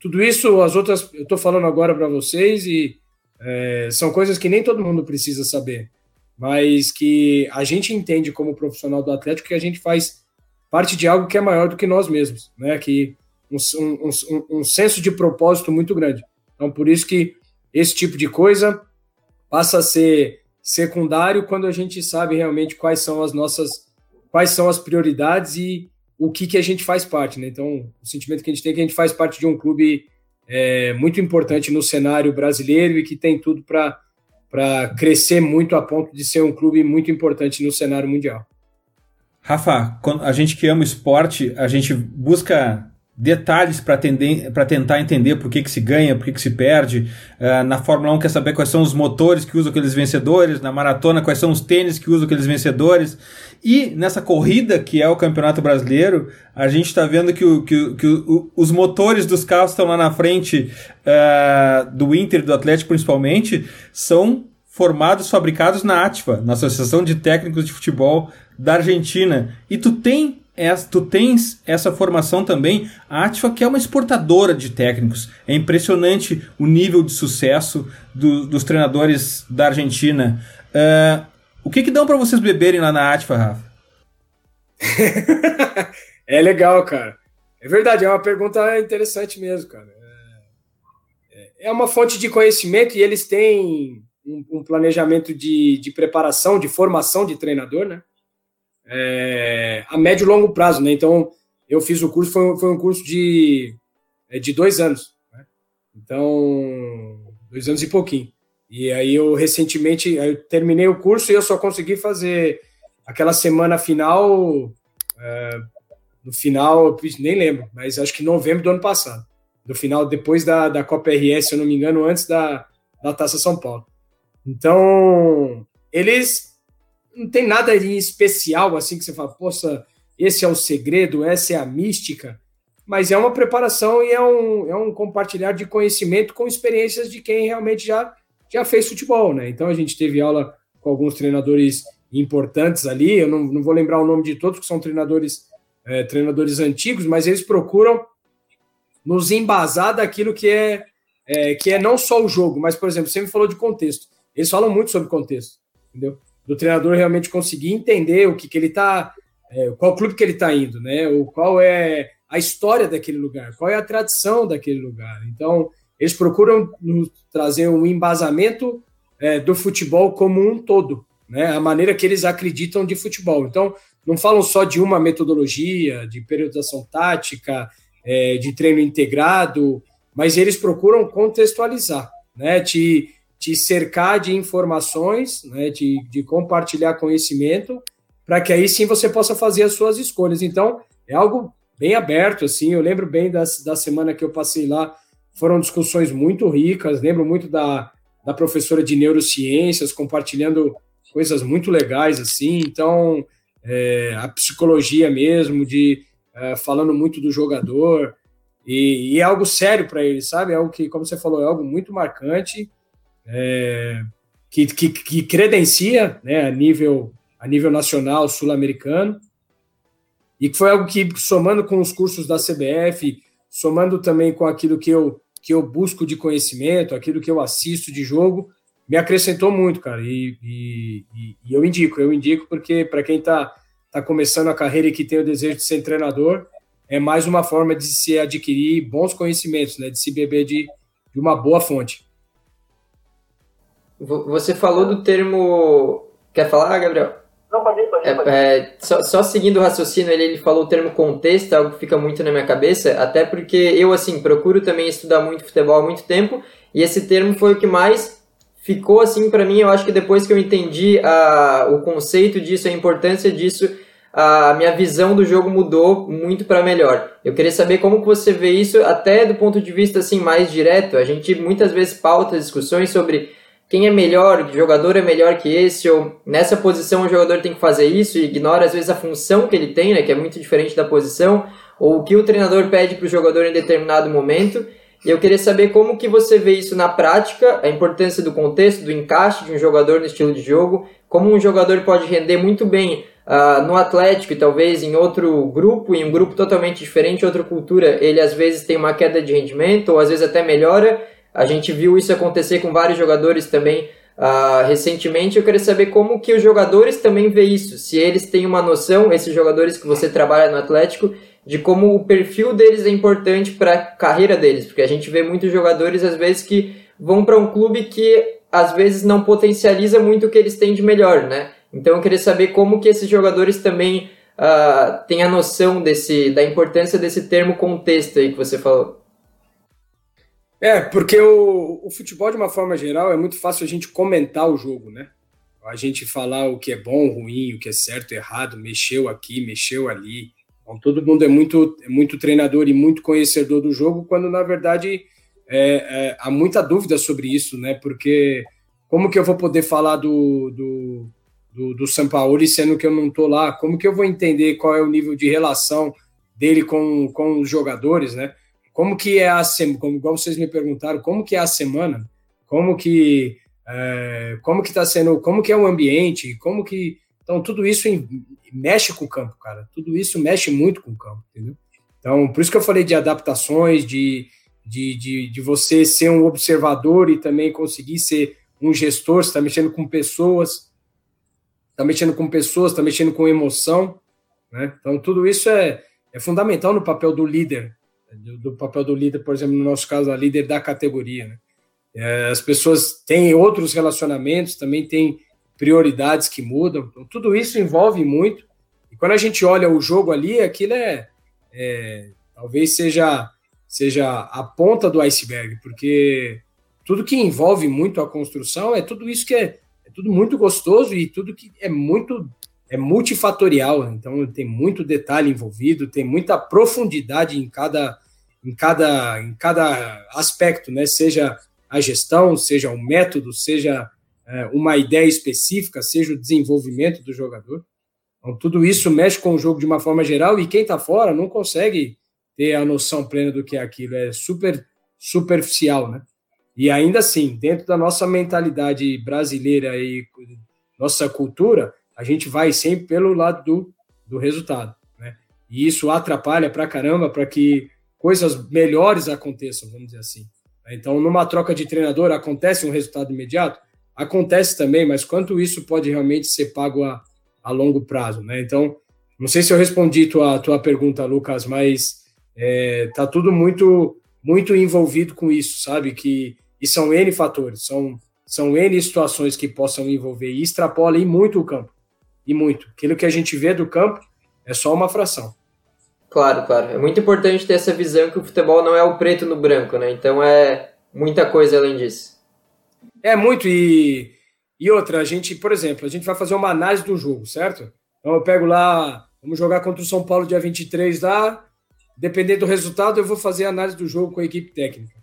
D: tudo isso, as outras, eu estou falando agora para vocês e é, são coisas que nem todo mundo precisa saber, mas que a gente entende como profissional do Atlético que a gente faz parte de algo que é maior do que nós mesmos, né? Que um, um, um, um senso de propósito muito grande. Então, por isso que esse tipo de coisa passa a ser secundário quando a gente sabe realmente quais são as nossas, quais são as prioridades e o que, que a gente faz parte, né? Então, o sentimento que a gente tem é que a gente faz parte de um clube é, muito importante no cenário brasileiro e que tem tudo para crescer muito a ponto de ser um clube muito importante no cenário mundial.
A: Rafa, a gente que ama esporte, a gente busca detalhes para tentar entender por que, que se ganha, por que, que se perde. Uh, na Fórmula 1 quer saber quais são os motores que usam aqueles vencedores, na maratona quais são os tênis que usam aqueles vencedores. E nessa corrida que é o Campeonato Brasileiro, a gente está vendo que, o, que, que o, os motores dos carros estão lá na frente uh, do Inter do Atlético principalmente, são formados, fabricados na ATFA, na Associação de Técnicos de Futebol da Argentina. E tu tem tu tens essa formação também. A Atfa, que é uma exportadora de técnicos. É impressionante o nível de sucesso do, dos treinadores da Argentina. Uh, o que, que dão para vocês beberem lá na Atfa, Rafa? [laughs]
D: é legal, cara. É verdade, é uma pergunta interessante mesmo, cara. É, é uma fonte de conhecimento e eles têm um, um planejamento de, de preparação, de formação de treinador, né? É, a médio e longo prazo, né? Então, eu fiz o curso, foi, foi um curso de, é, de dois anos. Né? Então, dois anos e pouquinho. E aí eu recentemente eu terminei o curso e eu só consegui fazer aquela semana final, é, no final, nem lembro, mas acho que novembro do ano passado. No final, depois da, da Copa RS, se eu não me engano, antes da, da Taça São Paulo. Então, eles não tem nada em especial assim que você fala, poxa, esse é o segredo, essa é a mística, mas é uma preparação e é um, é um compartilhar de conhecimento com experiências de quem realmente já, já fez futebol, né? Então a gente teve aula com alguns treinadores importantes ali, eu não, não vou lembrar o nome de todos, que são treinadores, é, treinadores antigos, mas eles procuram nos embasar daquilo que é, é, que é não só o jogo, mas, por exemplo, você me falou de contexto. Eles falam muito sobre contexto, entendeu? Do treinador realmente conseguir entender o que, que ele está, é, qual clube que ele está indo, né? Ou qual é a história daquele lugar, qual é a tradição daquele lugar. Então, eles procuram trazer um embasamento é, do futebol como um todo, né? A maneira que eles acreditam de futebol. Então, não falam só de uma metodologia, de periodização tática, é, de treino integrado, mas eles procuram contextualizar, né? Te, te cercar de informações, né? de, de compartilhar conhecimento, para que aí sim você possa fazer as suas escolhas. Então, é algo bem aberto, assim. Eu lembro bem das, da semana que eu passei lá, foram discussões muito ricas. Lembro muito da, da professora de neurociências compartilhando coisas muito legais, assim. Então, é, a psicologia mesmo, de é, falando muito do jogador. E, e é algo sério para ele, sabe? É algo que, como você falou, é algo muito marcante, é, que, que, que, credencia né, a, nível, a nível nacional sul-americano. E que foi algo que, somando com os cursos da CBF, somando também com aquilo que eu, que eu busco de conhecimento, aquilo que eu assisto de jogo, me acrescentou muito, cara. E, e, e eu indico, eu indico porque para quem está tá começando a carreira e que tem o desejo de ser treinador, é mais uma forma de se adquirir bons conhecimentos, né? De se beber de, de uma boa fonte.
C: Você falou do termo. Quer falar, Gabriel?
F: Não, pode ir, pode ir. Pode ir.
C: É, é, só, só, seguindo o raciocínio, ele, ele falou o termo contexto, algo que fica muito na minha cabeça, até porque eu, assim, procuro também estudar muito futebol há muito tempo, e esse termo foi o que mais ficou, assim, para mim, eu acho que depois que eu entendi a, o conceito disso, a importância disso, a minha visão do jogo mudou muito para melhor. Eu queria saber como que você vê isso, até do ponto de vista, assim, mais direto. A gente muitas vezes pauta discussões sobre quem é melhor, que jogador é melhor que esse, ou nessa posição o jogador tem que fazer isso e ignora às vezes a função que ele tem, né, que é muito diferente da posição, ou o que o treinador pede para o jogador em determinado momento. E eu queria saber como que você vê isso na prática, a importância do contexto, do encaixe de um jogador no estilo de jogo, como um jogador pode render muito bem uh, no Atlético e talvez em outro grupo, em um grupo totalmente diferente, outra cultura, ele às vezes tem uma queda de rendimento, ou às vezes até melhora, a gente viu isso acontecer com vários jogadores também uh, recentemente. Eu queria saber como que os jogadores também veem isso. Se eles têm uma noção, esses jogadores que você trabalha no Atlético, de como o perfil deles é importante para a carreira deles. Porque a gente vê muitos jogadores, às vezes, que vão para um clube que às vezes não potencializa muito o que eles têm de melhor, né? Então eu queria saber como que esses jogadores também uh, têm a noção desse, da importância desse termo contexto aí que você falou.
D: É, porque o, o, futebol, de uma forma geral, é muito fácil a gente comentar o jogo, né? A gente falar o que é bom, ruim, o que é certo, errado, mexeu aqui, mexeu ali. Então, todo mundo é muito, é muito treinador e muito conhecedor do jogo, quando na verdade é, é, há muita dúvida sobre isso, né? Porque como que eu vou poder falar do, do, do, do Paulo, sendo que eu não estou lá? Como que eu vou entender qual é o nível de relação dele com, com os jogadores, né? Como que é a semana, como igual vocês me perguntaram, como que é a semana, como que é, como que está sendo, como que é o ambiente, como que então tudo isso mexe com o campo, cara. Tudo isso mexe muito com o campo, entendeu? Então por isso que eu falei de adaptações, de de, de, de você ser um observador e também conseguir ser um gestor, você está mexendo com pessoas, está mexendo com pessoas, está mexendo com emoção, né? Então tudo isso é, é fundamental no papel do líder, do, do, papel do líder, por exemplo, no nosso caso, a líder da categoria. Né? É, as pessoas têm outros relacionamentos, também têm prioridades que mudam, então, tudo isso envolve muito. E quando a gente olha o jogo ali, aquilo é, é talvez seja, seja a ponta do iceberg, porque tudo que envolve muito a construção é tudo isso que é, é tudo muito gostoso e tudo que é muito é multifatorial, então tem muito detalhe envolvido, tem muita profundidade em cada em cada em cada aspecto, né? Seja a gestão, seja o método, seja é, uma ideia específica, seja o desenvolvimento do jogador. Então, tudo isso mexe com o jogo de uma forma geral e quem está fora não consegue ter a noção plena do que é aquilo, é super superficial, né? E ainda assim, dentro da nossa mentalidade brasileira e nossa cultura, a gente vai sempre pelo lado do, do resultado, né? E isso atrapalha pra caramba para que coisas melhores aconteçam, vamos dizer assim. Então, numa troca de treinador, acontece um resultado imediato? Acontece também, mas quanto isso pode realmente ser pago a, a longo prazo, né? Então, não sei se eu respondi tua, tua pergunta, Lucas, mas é, tá tudo muito muito envolvido com isso, sabe? Que e são N fatores, são, são N situações que possam envolver e extrapola e muito o campo. E muito. Aquilo que a gente vê do campo é só uma fração.
C: Claro, claro. É muito importante ter essa visão que o futebol não é o preto no branco, né? Então é muita coisa além disso.
D: É muito. E, e outra, a gente, por exemplo, a gente vai fazer uma análise do jogo, certo? Então eu pego lá, vamos jogar contra o São Paulo dia 23 lá, dependendo do resultado, eu vou fazer a análise do jogo com a equipe técnica.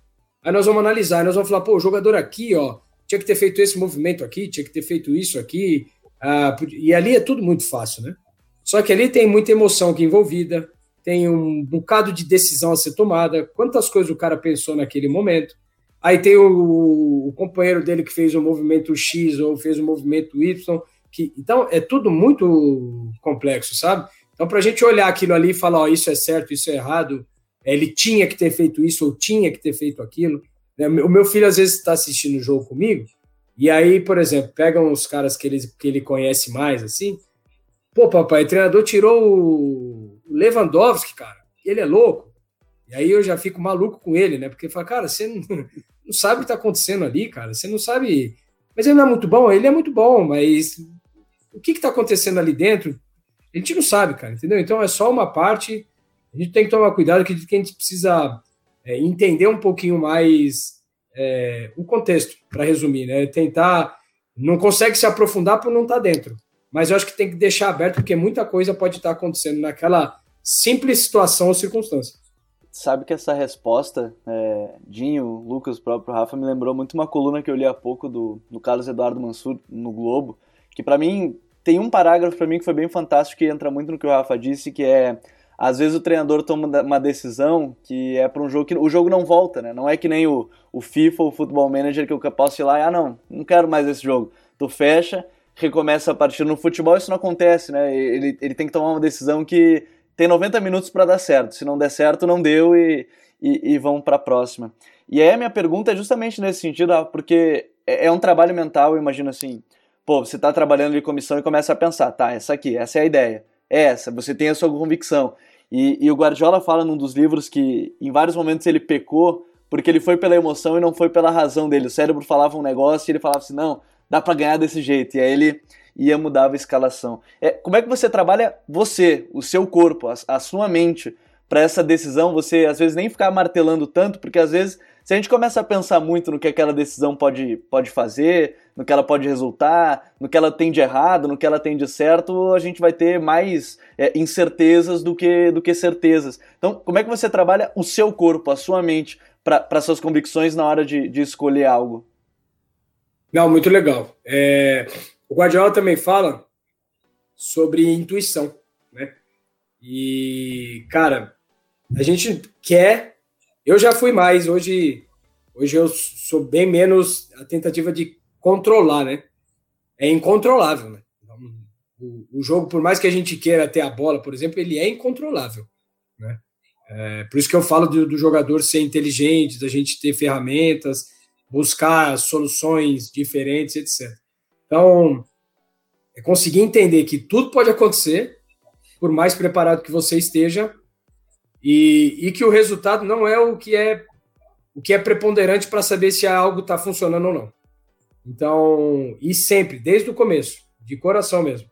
D: Aí nós vamos analisar, nós vamos falar, pô, o jogador aqui, ó, tinha que ter feito esse movimento aqui, tinha que ter feito isso aqui. Ah, e ali é tudo muito fácil, né? Só que ali tem muita emoção aqui envolvida, tem um bocado de decisão a ser tomada, quantas coisas o cara pensou naquele momento. Aí tem o, o companheiro dele que fez o movimento X ou fez o movimento Y. Que, então é tudo muito complexo, sabe? Então, para a gente olhar aquilo ali e falar, ó, isso é certo, isso é errado, ele tinha que ter feito isso ou tinha que ter feito aquilo. Né? O meu filho às vezes está assistindo o jogo comigo, e aí, por exemplo, pegam os caras que ele, que ele conhece mais, assim. Pô, papai, o treinador tirou o Lewandowski, cara. Ele é louco. E aí eu já fico maluco com ele, né? Porque fala, cara, você não, [laughs] não sabe o que está acontecendo ali, cara. Você não sabe. Mas ele não é muito bom, ele é muito bom, mas o que está acontecendo ali dentro? A gente não sabe, cara, entendeu? Então é só uma parte. A gente tem que tomar cuidado que a gente precisa é, entender um pouquinho mais é, o contexto, para resumir, né? Tentar. Não consegue se aprofundar por não estar tá dentro. Mas eu acho que tem que deixar aberto, porque muita coisa pode estar tá acontecendo naquela simples situação ou circunstância.
B: Sabe que essa resposta, é, Dinho, Lucas, próprio Rafa, me lembrou muito uma coluna que eu li há pouco do, do Carlos Eduardo Mansur no Globo, que para mim tem um parágrafo para mim que foi bem fantástico que entra muito no que o Rafa disse, que é às vezes o treinador toma uma decisão que é para um jogo que o jogo não volta, né? Não é que nem o, o FIFA ou o Football Manager que eu posso ir lá e, ah, não, não quero mais esse jogo. Tu fecha, recomeça a partir no futebol, isso não acontece, né? Ele, ele tem que tomar uma decisão que tem 90 minutos para dar certo. Se não der certo, não deu e, e, e vamos para a próxima. E aí a minha pergunta é justamente nesse sentido, porque é, é um trabalho mental, eu imagino assim, pô, você está trabalhando de comissão e começa a pensar, tá, essa aqui, essa é a ideia, é essa, você tem a sua convicção. E, e o Guardiola fala num dos livros que em vários momentos ele pecou porque ele foi pela emoção e não foi pela razão dele. O cérebro falava um negócio e ele falava assim, não, dá para ganhar desse jeito. E aí ele ia mudar a escalação. É, como é que você trabalha você, o seu corpo, a, a sua mente, para essa decisão? Você às vezes nem ficar martelando tanto, porque às vezes se a gente começa a pensar muito no que aquela decisão pode, pode fazer, no que ela pode resultar, no que ela tem de errado, no que ela tem de certo, a gente vai ter mais é, incertezas do que, do que certezas. Então, como é que você trabalha o seu corpo, a sua mente, para suas convicções na hora de, de escolher algo?
D: Não, muito legal. É, o Guardiola também fala sobre intuição, né? E, cara, a gente quer. Eu já fui mais, hoje, hoje eu sou bem menos a tentativa de controlar, né? É incontrolável, né? Então, o, jogo, por mais que a gente queira ter a bola, por exemplo, ele é incontrolável, né? É, por isso que eu falo do, do jogador ser inteligente, da gente ter ferramentas, buscar soluções diferentes, etc. Então, é conseguir entender que tudo pode acontecer, por mais preparado que você esteja, e, e que o resultado não é o que é o que é preponderante para saber se algo está funcionando ou não. Então, e sempre, desde o começo, de coração mesmo,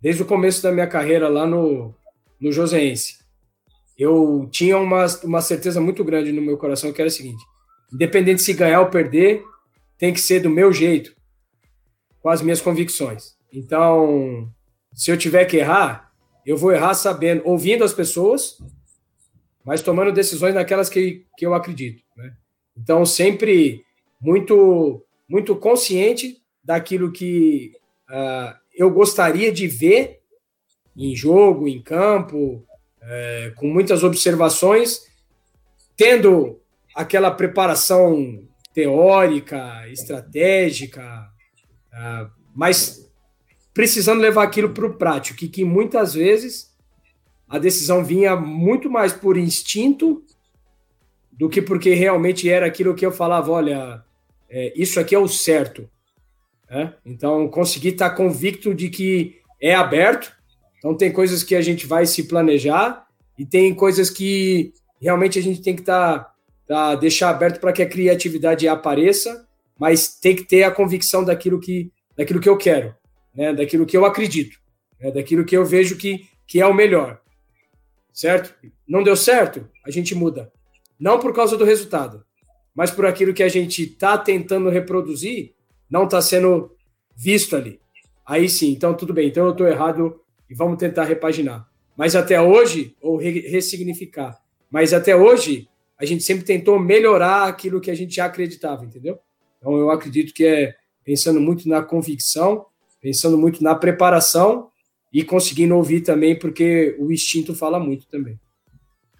D: desde o começo da minha carreira lá no, no Joseense, eu tinha uma, uma certeza muito grande no meu coração que era o seguinte: independente se ganhar ou perder, tem que ser do meu jeito, com as minhas convicções. Então, se eu tiver que errar, eu vou errar sabendo, ouvindo as pessoas, mas tomando decisões naquelas que, que eu acredito. Né? Então, sempre muito, muito consciente daquilo que uh, eu gostaria de ver em jogo, em campo, uh, com muitas observações, tendo aquela preparação teórica, estratégica, mas precisando levar aquilo para o prático, que, que muitas vezes a decisão vinha muito mais por instinto do que porque realmente era aquilo que eu falava, olha, é, isso aqui é o certo. Né? Então, conseguir estar tá convicto de que é aberto. Então, tem coisas que a gente vai se planejar e tem coisas que realmente a gente tem que estar tá, tá, deixar aberto para que a criatividade apareça, mas tem que ter a convicção daquilo que, daquilo que eu quero né, daquilo que eu acredito, né, daquilo que eu vejo que, que é o melhor. Certo? Não deu certo? A gente muda. Não por causa do resultado, mas por aquilo que a gente está tentando reproduzir, não está sendo visto ali. Aí sim, então tudo bem, então eu estou errado e vamos tentar repaginar. Mas até hoje, ou re ressignificar, mas até hoje, a gente sempre tentou melhorar aquilo que a gente já acreditava, entendeu? Então eu acredito que é pensando muito na convicção pensando muito na preparação e conseguindo ouvir também, porque o instinto fala muito também.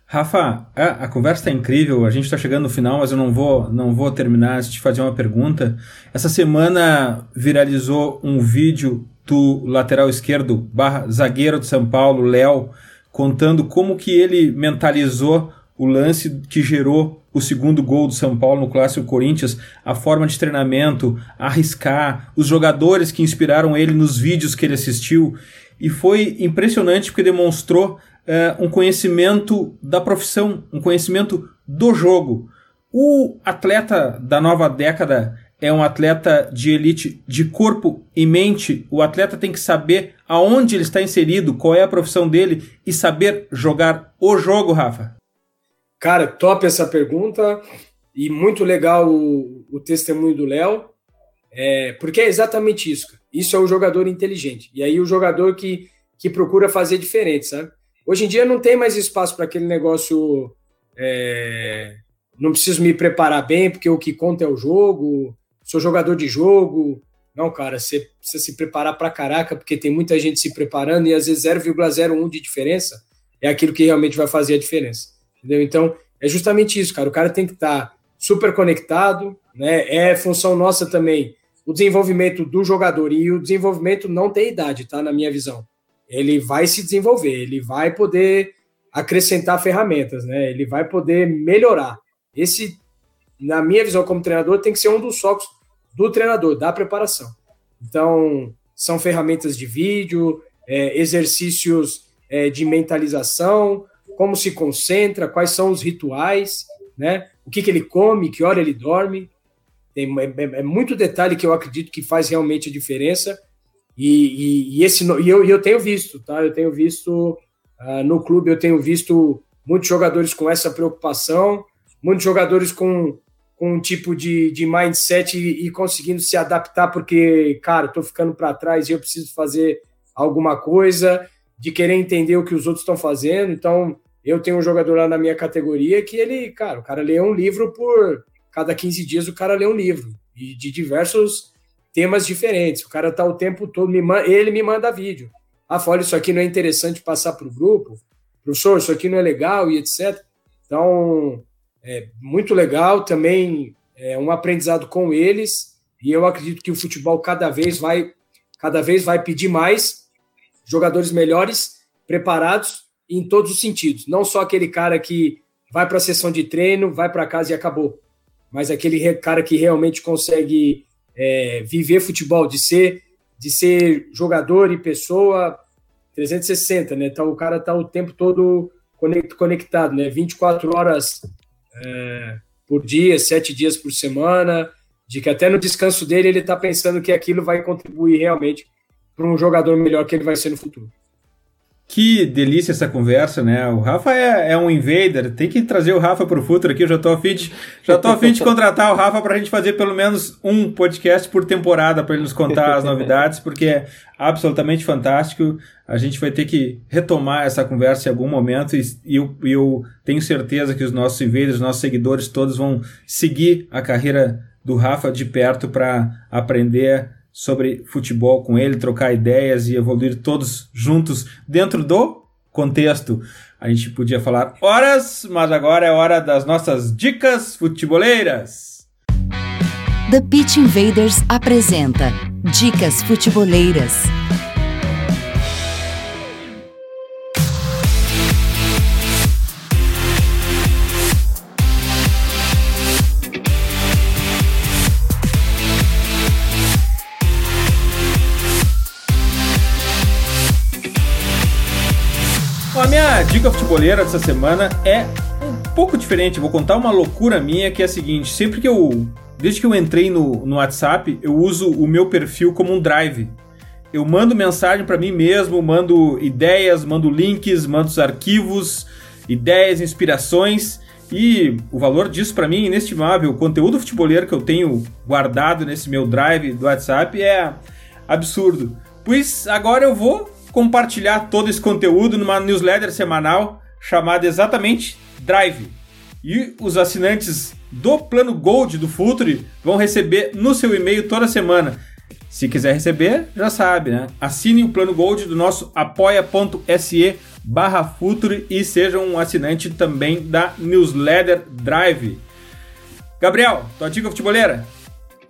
A: Rafa, a, a conversa está incrível, a gente está chegando no final, mas eu não vou, não vou terminar antes de fazer uma pergunta. Essa semana viralizou um vídeo do lateral esquerdo, barra zagueiro de São Paulo, Léo, contando como que ele mentalizou o lance que gerou o segundo gol do São Paulo no Clássico Corinthians, a forma de treinamento, arriscar, os jogadores que inspiraram ele nos vídeos que ele assistiu. E foi impressionante porque demonstrou uh, um conhecimento da profissão, um conhecimento do jogo. O atleta da nova década é um atleta de elite de corpo e mente. O atleta tem que saber aonde ele está inserido, qual é a profissão dele e saber jogar o jogo, Rafa.
D: Cara, top essa pergunta e muito legal o, o testemunho do Léo, é, porque é exatamente isso. Isso é o jogador inteligente. E aí o jogador que, que procura fazer diferente, sabe? Hoje em dia não tem mais espaço para aquele negócio. É, não preciso me preparar bem, porque o que conta é o jogo. Sou jogador de jogo. Não, cara, você precisa se preparar para caraca, porque tem muita gente se preparando e às vezes 0,01 de diferença é aquilo que realmente vai fazer a diferença. Entendeu? Então, é justamente isso, cara. O cara tem que estar tá super conectado, né? É função nossa também o desenvolvimento do jogador e o desenvolvimento não tem idade, tá? Na minha visão. Ele vai se desenvolver, ele vai poder acrescentar ferramentas, né? Ele vai poder melhorar. Esse, na minha visão como treinador, tem que ser um dos focos do treinador, da preparação. Então, são ferramentas de vídeo, é, exercícios é, de mentalização, como se concentra, quais são os rituais, né? O que, que ele come, que hora ele dorme. Tem, é, é, é muito detalhe que eu acredito que faz realmente a diferença. E, e, e esse e eu, eu tenho visto, tá? Eu tenho visto uh, no clube, eu tenho visto muitos jogadores com essa preocupação, muitos jogadores com, com um tipo de, de mindset e, e conseguindo se adaptar, porque, cara, estou ficando para trás e eu preciso fazer alguma coisa de querer entender o que os outros estão fazendo. Então, eu tenho um jogador lá na minha categoria que ele, cara, o cara lê um livro por cada 15 dias, o cara lê um livro e de diversos temas diferentes. O cara tá o tempo todo, me ele me manda vídeo. Ah, olha, isso aqui não é interessante passar para o grupo. Professor, isso aqui não é legal e etc. Então, é muito legal também, é um aprendizado com eles e eu acredito que o futebol cada vez vai cada vez vai pedir mais jogadores melhores, preparados em todos os sentidos. Não só aquele cara que vai para a sessão de treino, vai para casa e acabou, mas aquele cara que realmente consegue é, viver futebol, de ser, de ser jogador e pessoa 360, né? Então o cara tá o tempo todo conectado, né? 24 horas é, por dia, sete dias por semana, de que até no descanso dele ele está pensando que aquilo vai contribuir realmente para um jogador melhor que ele vai ser no futuro.
A: Que delícia essa conversa, né? O Rafa é, é um invader, tem que trazer o Rafa pro futuro aqui. Eu já tô afim de, já tô afim de [laughs] contratar o Rafa pra gente fazer pelo menos um podcast por temporada para ele nos contar as [laughs] novidades, porque é absolutamente fantástico. A gente vai ter que retomar essa conversa em algum momento e, e eu, eu tenho certeza que os nossos invaders, os nossos seguidores todos vão seguir a carreira do Rafa de perto para aprender sobre futebol com ele, trocar ideias e evoluir todos juntos dentro do contexto. A gente podia falar horas, mas agora é hora das nossas dicas futeboleiras.
E: The Pitch Invaders apresenta Dicas Futeboleiras.
A: A dica futebolera dessa semana é um pouco diferente. Vou contar uma loucura minha que é a seguinte: sempre que eu. Desde que eu entrei no, no WhatsApp, eu uso o meu perfil como um drive. Eu mando mensagem para mim mesmo, mando ideias, mando links, mando os arquivos, ideias, inspirações. E o valor disso para mim é inestimável. O conteúdo futebolero que eu tenho guardado nesse meu drive do WhatsApp é absurdo. Pois agora eu vou compartilhar todo esse conteúdo numa newsletter semanal chamada exatamente Drive. E os assinantes do plano Gold do Futre vão receber no seu e-mail toda semana. Se quiser receber, já sabe, né? Assine o plano Gold do nosso apoia.se barra Futre e seja um assinante também da newsletter Drive. Gabriel, tua dica futeboleira?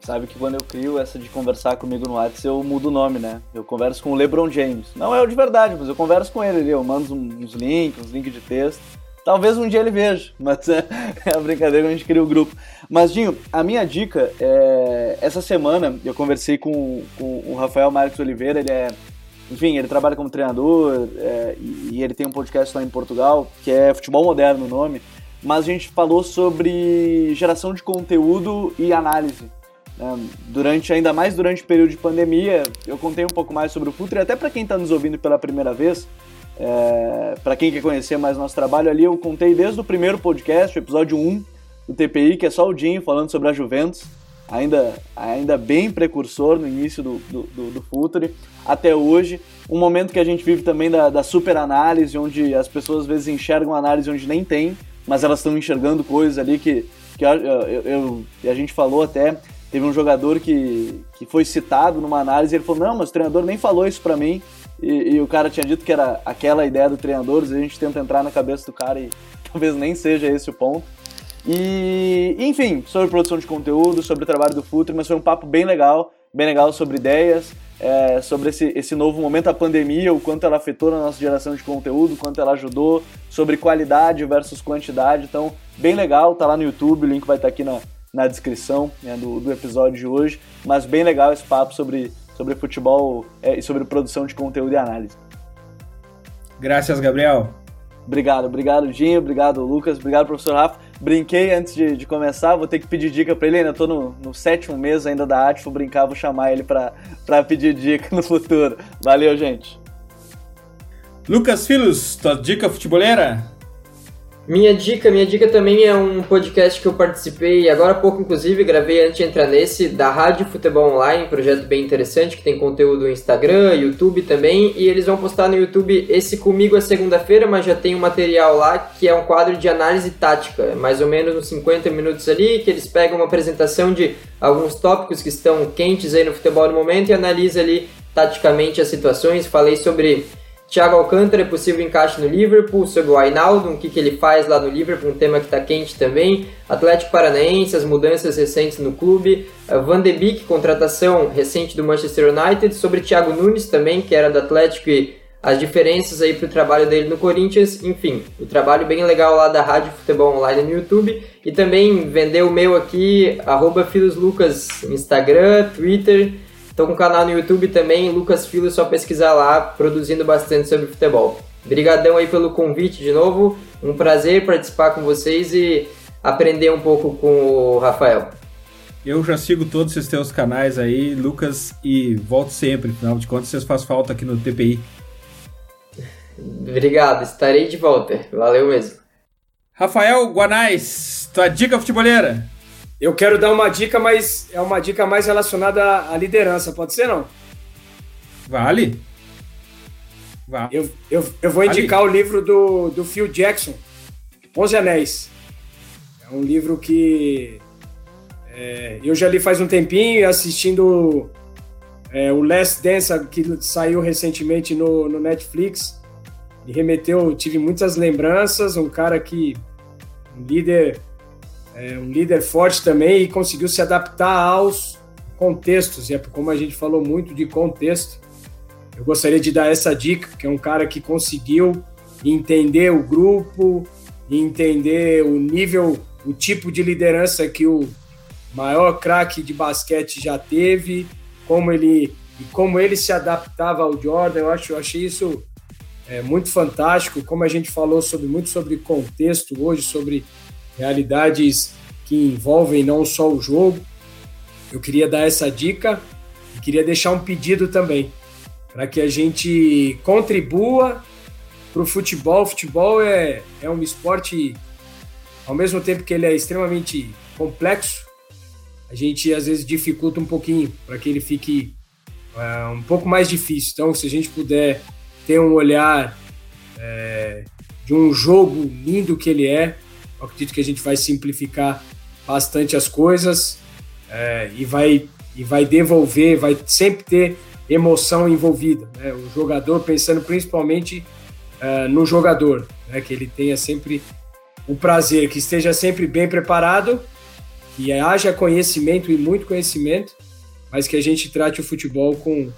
B: Sabe que quando eu crio essa de conversar comigo no WhatsApp, eu mudo o nome, né? Eu converso com o LeBron James. Não é o de verdade, mas eu converso com ele ali. Eu mando uns links, uns links de texto. Talvez um dia ele veja, [laughs] mas é, é a brincadeira que a gente cria o grupo. Mas, Dinho, a minha dica é. Essa semana eu conversei com, com o Rafael Marques Oliveira, ele é. Enfim, ele trabalha como treinador é, e, ele tem um podcast lá em Portugal, que é Futebol Moderno o nome. Mas a gente falou sobre geração de conteúdo e análise. Né? Durante, ainda mais durante o período de pandemia, eu contei um pouco mais sobre o Futre, até para quem está nos ouvindo pela primeira vez, é, para quem quer conhecer mais nosso trabalho ali, eu contei desde o primeiro podcast, o episódio 1 do TPI, que é só o Dinho falando sobre a Juventus, ainda, ainda bem precursor no início do, do, do, do Futre, até hoje. Um momento que a gente vive também da, da super análise, onde as pessoas às vezes enxergam análise onde nem tem, mas elas estão enxergando coisas ali que, que eu, eu, eu, a gente falou até Teve um jogador que, que foi citado numa análise ele falou: Não, mas o treinador nem falou isso para mim. E, e, o cara tinha dito que era aquela ideia do treinador, a gente tenta entrar na cabeça do cara e [laughs] talvez nem seja esse o ponto. E, enfim, sobre produção de conteúdo, sobre o trabalho do Futre, mas foi um papo bem legal, bem legal sobre ideias, é, sobre esse, esse novo momento, a pandemia, o quanto ela afetou na nossa geração de conteúdo, o quanto ela ajudou, sobre qualidade versus quantidade. Então, bem legal, tá lá no YouTube, o link vai estar aqui na, na descrição né, do, do, episódio de hoje, mas bem legal esse papo sobre, sobre futebol é, e sobre produção de conteúdo e análise.
A: Graças, Gabriel.
B: Obrigado, obrigado, Dinho, obrigado, Lucas, obrigado, professor Rafa. Brinquei antes de, de começar, vou ter que pedir dica para ele, ainda estou no, no, sétimo mês ainda da arte, vou brincar, vou chamar ele para pedir dica no futuro. Valeu, gente.
A: Lucas Filhos, tua dica futeboleira?
C: Minha dica, minha dica também é um podcast que eu participei agora há pouco, inclusive, gravei antes de entrar nesse, da Rádio Futebol Online, projeto bem interessante, que tem conteúdo no Instagram, YouTube também, e eles vão postar no YouTube esse comigo a segunda-feira, mas já tem um material lá que é um quadro de análise tática, mais ou menos uns 50 minutos ali, que eles pegam uma apresentação de alguns tópicos que estão quentes aí no futebol no momento e analisa ali taticamente as situações. Falei sobre Thiago Alcântara é possível encaixe no Liverpool, sobre o Ainaldo, o que, que ele faz lá no Liverpool, um tema que está quente também. Atlético Paranaense, as mudanças recentes no clube. Van de Beek, contratação recente do Manchester United. Sobre Thiago Nunes também, que era do Atlético e as diferenças aí para o trabalho dele no Corinthians. Enfim, o trabalho bem legal lá da Rádio Futebol Online no YouTube. E também vender o meu aqui, arroba Filoslucas, Instagram, Twitter Estou com um canal no YouTube também, Lucas Filo, só pesquisar lá, produzindo bastante sobre futebol. Obrigadão aí pelo convite de novo, um prazer participar com vocês e aprender um pouco com o Rafael.
A: Eu já sigo todos os teus canais aí, Lucas, e volto sempre. Afinal de contas, vocês fazem falta aqui no TPI.
C: Obrigado, estarei de volta. Valeu mesmo.
A: Rafael Guanais, tua dica futeboleira.
D: Eu quero dar uma dica, mas é uma dica mais relacionada à liderança, pode ser não?
A: Vale.
D: vale. Eu, eu, eu vou indicar vale. o livro do, do Phil Jackson, Onze Anéis. É um livro que é, eu já li faz um tempinho, assistindo é, o Last Dance, que saiu recentemente no, no Netflix. Me remeteu, tive muitas lembranças, um cara que, um líder, é, um líder forte também e conseguiu se adaptar aos contextos, e é como a gente falou muito de contexto. Eu gostaria de dar essa dica, que é um cara que conseguiu entender o grupo, entender o nível, o tipo de liderança que o maior craque de basquete já teve, como ele e como ele se adaptava ao Jordan. Eu acho, eu achei isso é, muito fantástico. Como a gente falou sobre muito sobre contexto hoje, sobre realidades que envolvem não só o jogo. Eu queria dar essa dica e queria deixar um pedido também para que a gente contribua para o futebol. O futebol é, é um esporte, ao mesmo tempo que ele é extremamente complexo, a gente às vezes dificulta um pouquinho para que ele fique uh, um pouco mais difícil. Então, se a gente puder ter um olhar é, de um jogo lindo que ele é, eu acredito que a gente vai simplificar bastante as coisas é, e vai e vai devolver, vai sempre ter emoção envolvida. Né? O jogador pensando principalmente uh, no jogador, né? que ele tenha sempre o prazer, que esteja sempre bem preparado que haja conhecimento e muito conhecimento, mas que a gente trate o futebol com,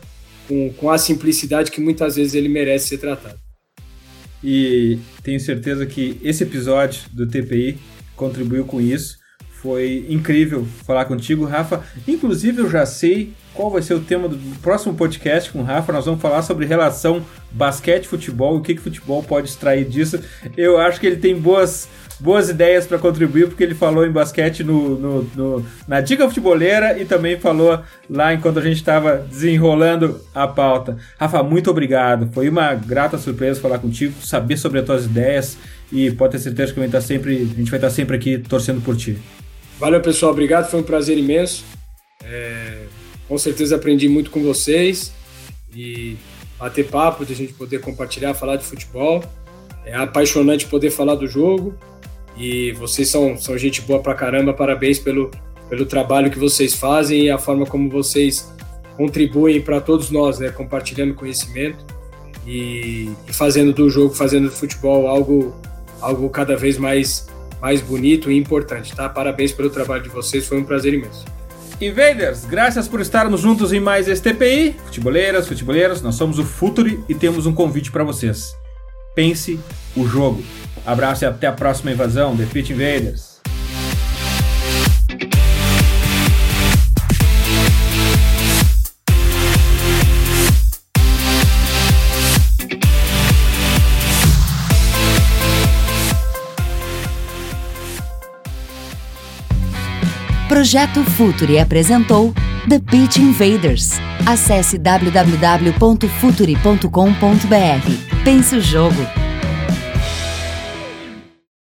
D: com, com a simplicidade que muitas vezes ele merece ser tratado.
A: E tenho certeza que esse episódio do TPI contribuiu com isso. Foi incrível falar contigo, Rafa. Inclusive, eu já sei qual vai ser o tema do próximo podcast com o Rafa. Nós vamos falar sobre relação basquete-futebol, o que, que futebol pode extrair disso. Eu acho que ele tem boas boas ideias para contribuir, porque ele falou em basquete no, no, no, na Dica Futeboleira e também falou lá enquanto a gente estava desenrolando a pauta. Rafa, muito obrigado. Foi uma grata surpresa falar contigo, saber sobre as tuas ideias e pode ter certeza que tá sempre, a gente vai estar sempre aqui torcendo por ti.
D: Valeu, pessoal. Obrigado. Foi um prazer imenso. É, com certeza aprendi muito com vocês e bater papo, de a gente poder compartilhar, falar de futebol. É apaixonante poder falar do jogo e vocês são, são gente boa pra caramba, parabéns pelo, pelo trabalho que vocês fazem e a forma como vocês contribuem para todos nós, né? Compartilhando conhecimento e, e, fazendo do jogo, fazendo do futebol algo, algo cada vez mais, mais bonito e importante, tá? Parabéns pelo trabalho de vocês, foi um prazer imenso.
A: Invaders, graças por estarmos juntos em mais este TPI. Futeboleiras, futeboleiros, nós somos o Futuri e temos um convite para vocês. Pense o jogo. Abraço e até a próxima invasão, The Pit Invaders.
E: Projeto Futuri apresentou The Pitch Invaders. Acesse www.futuri.com.br. Pense o jogo.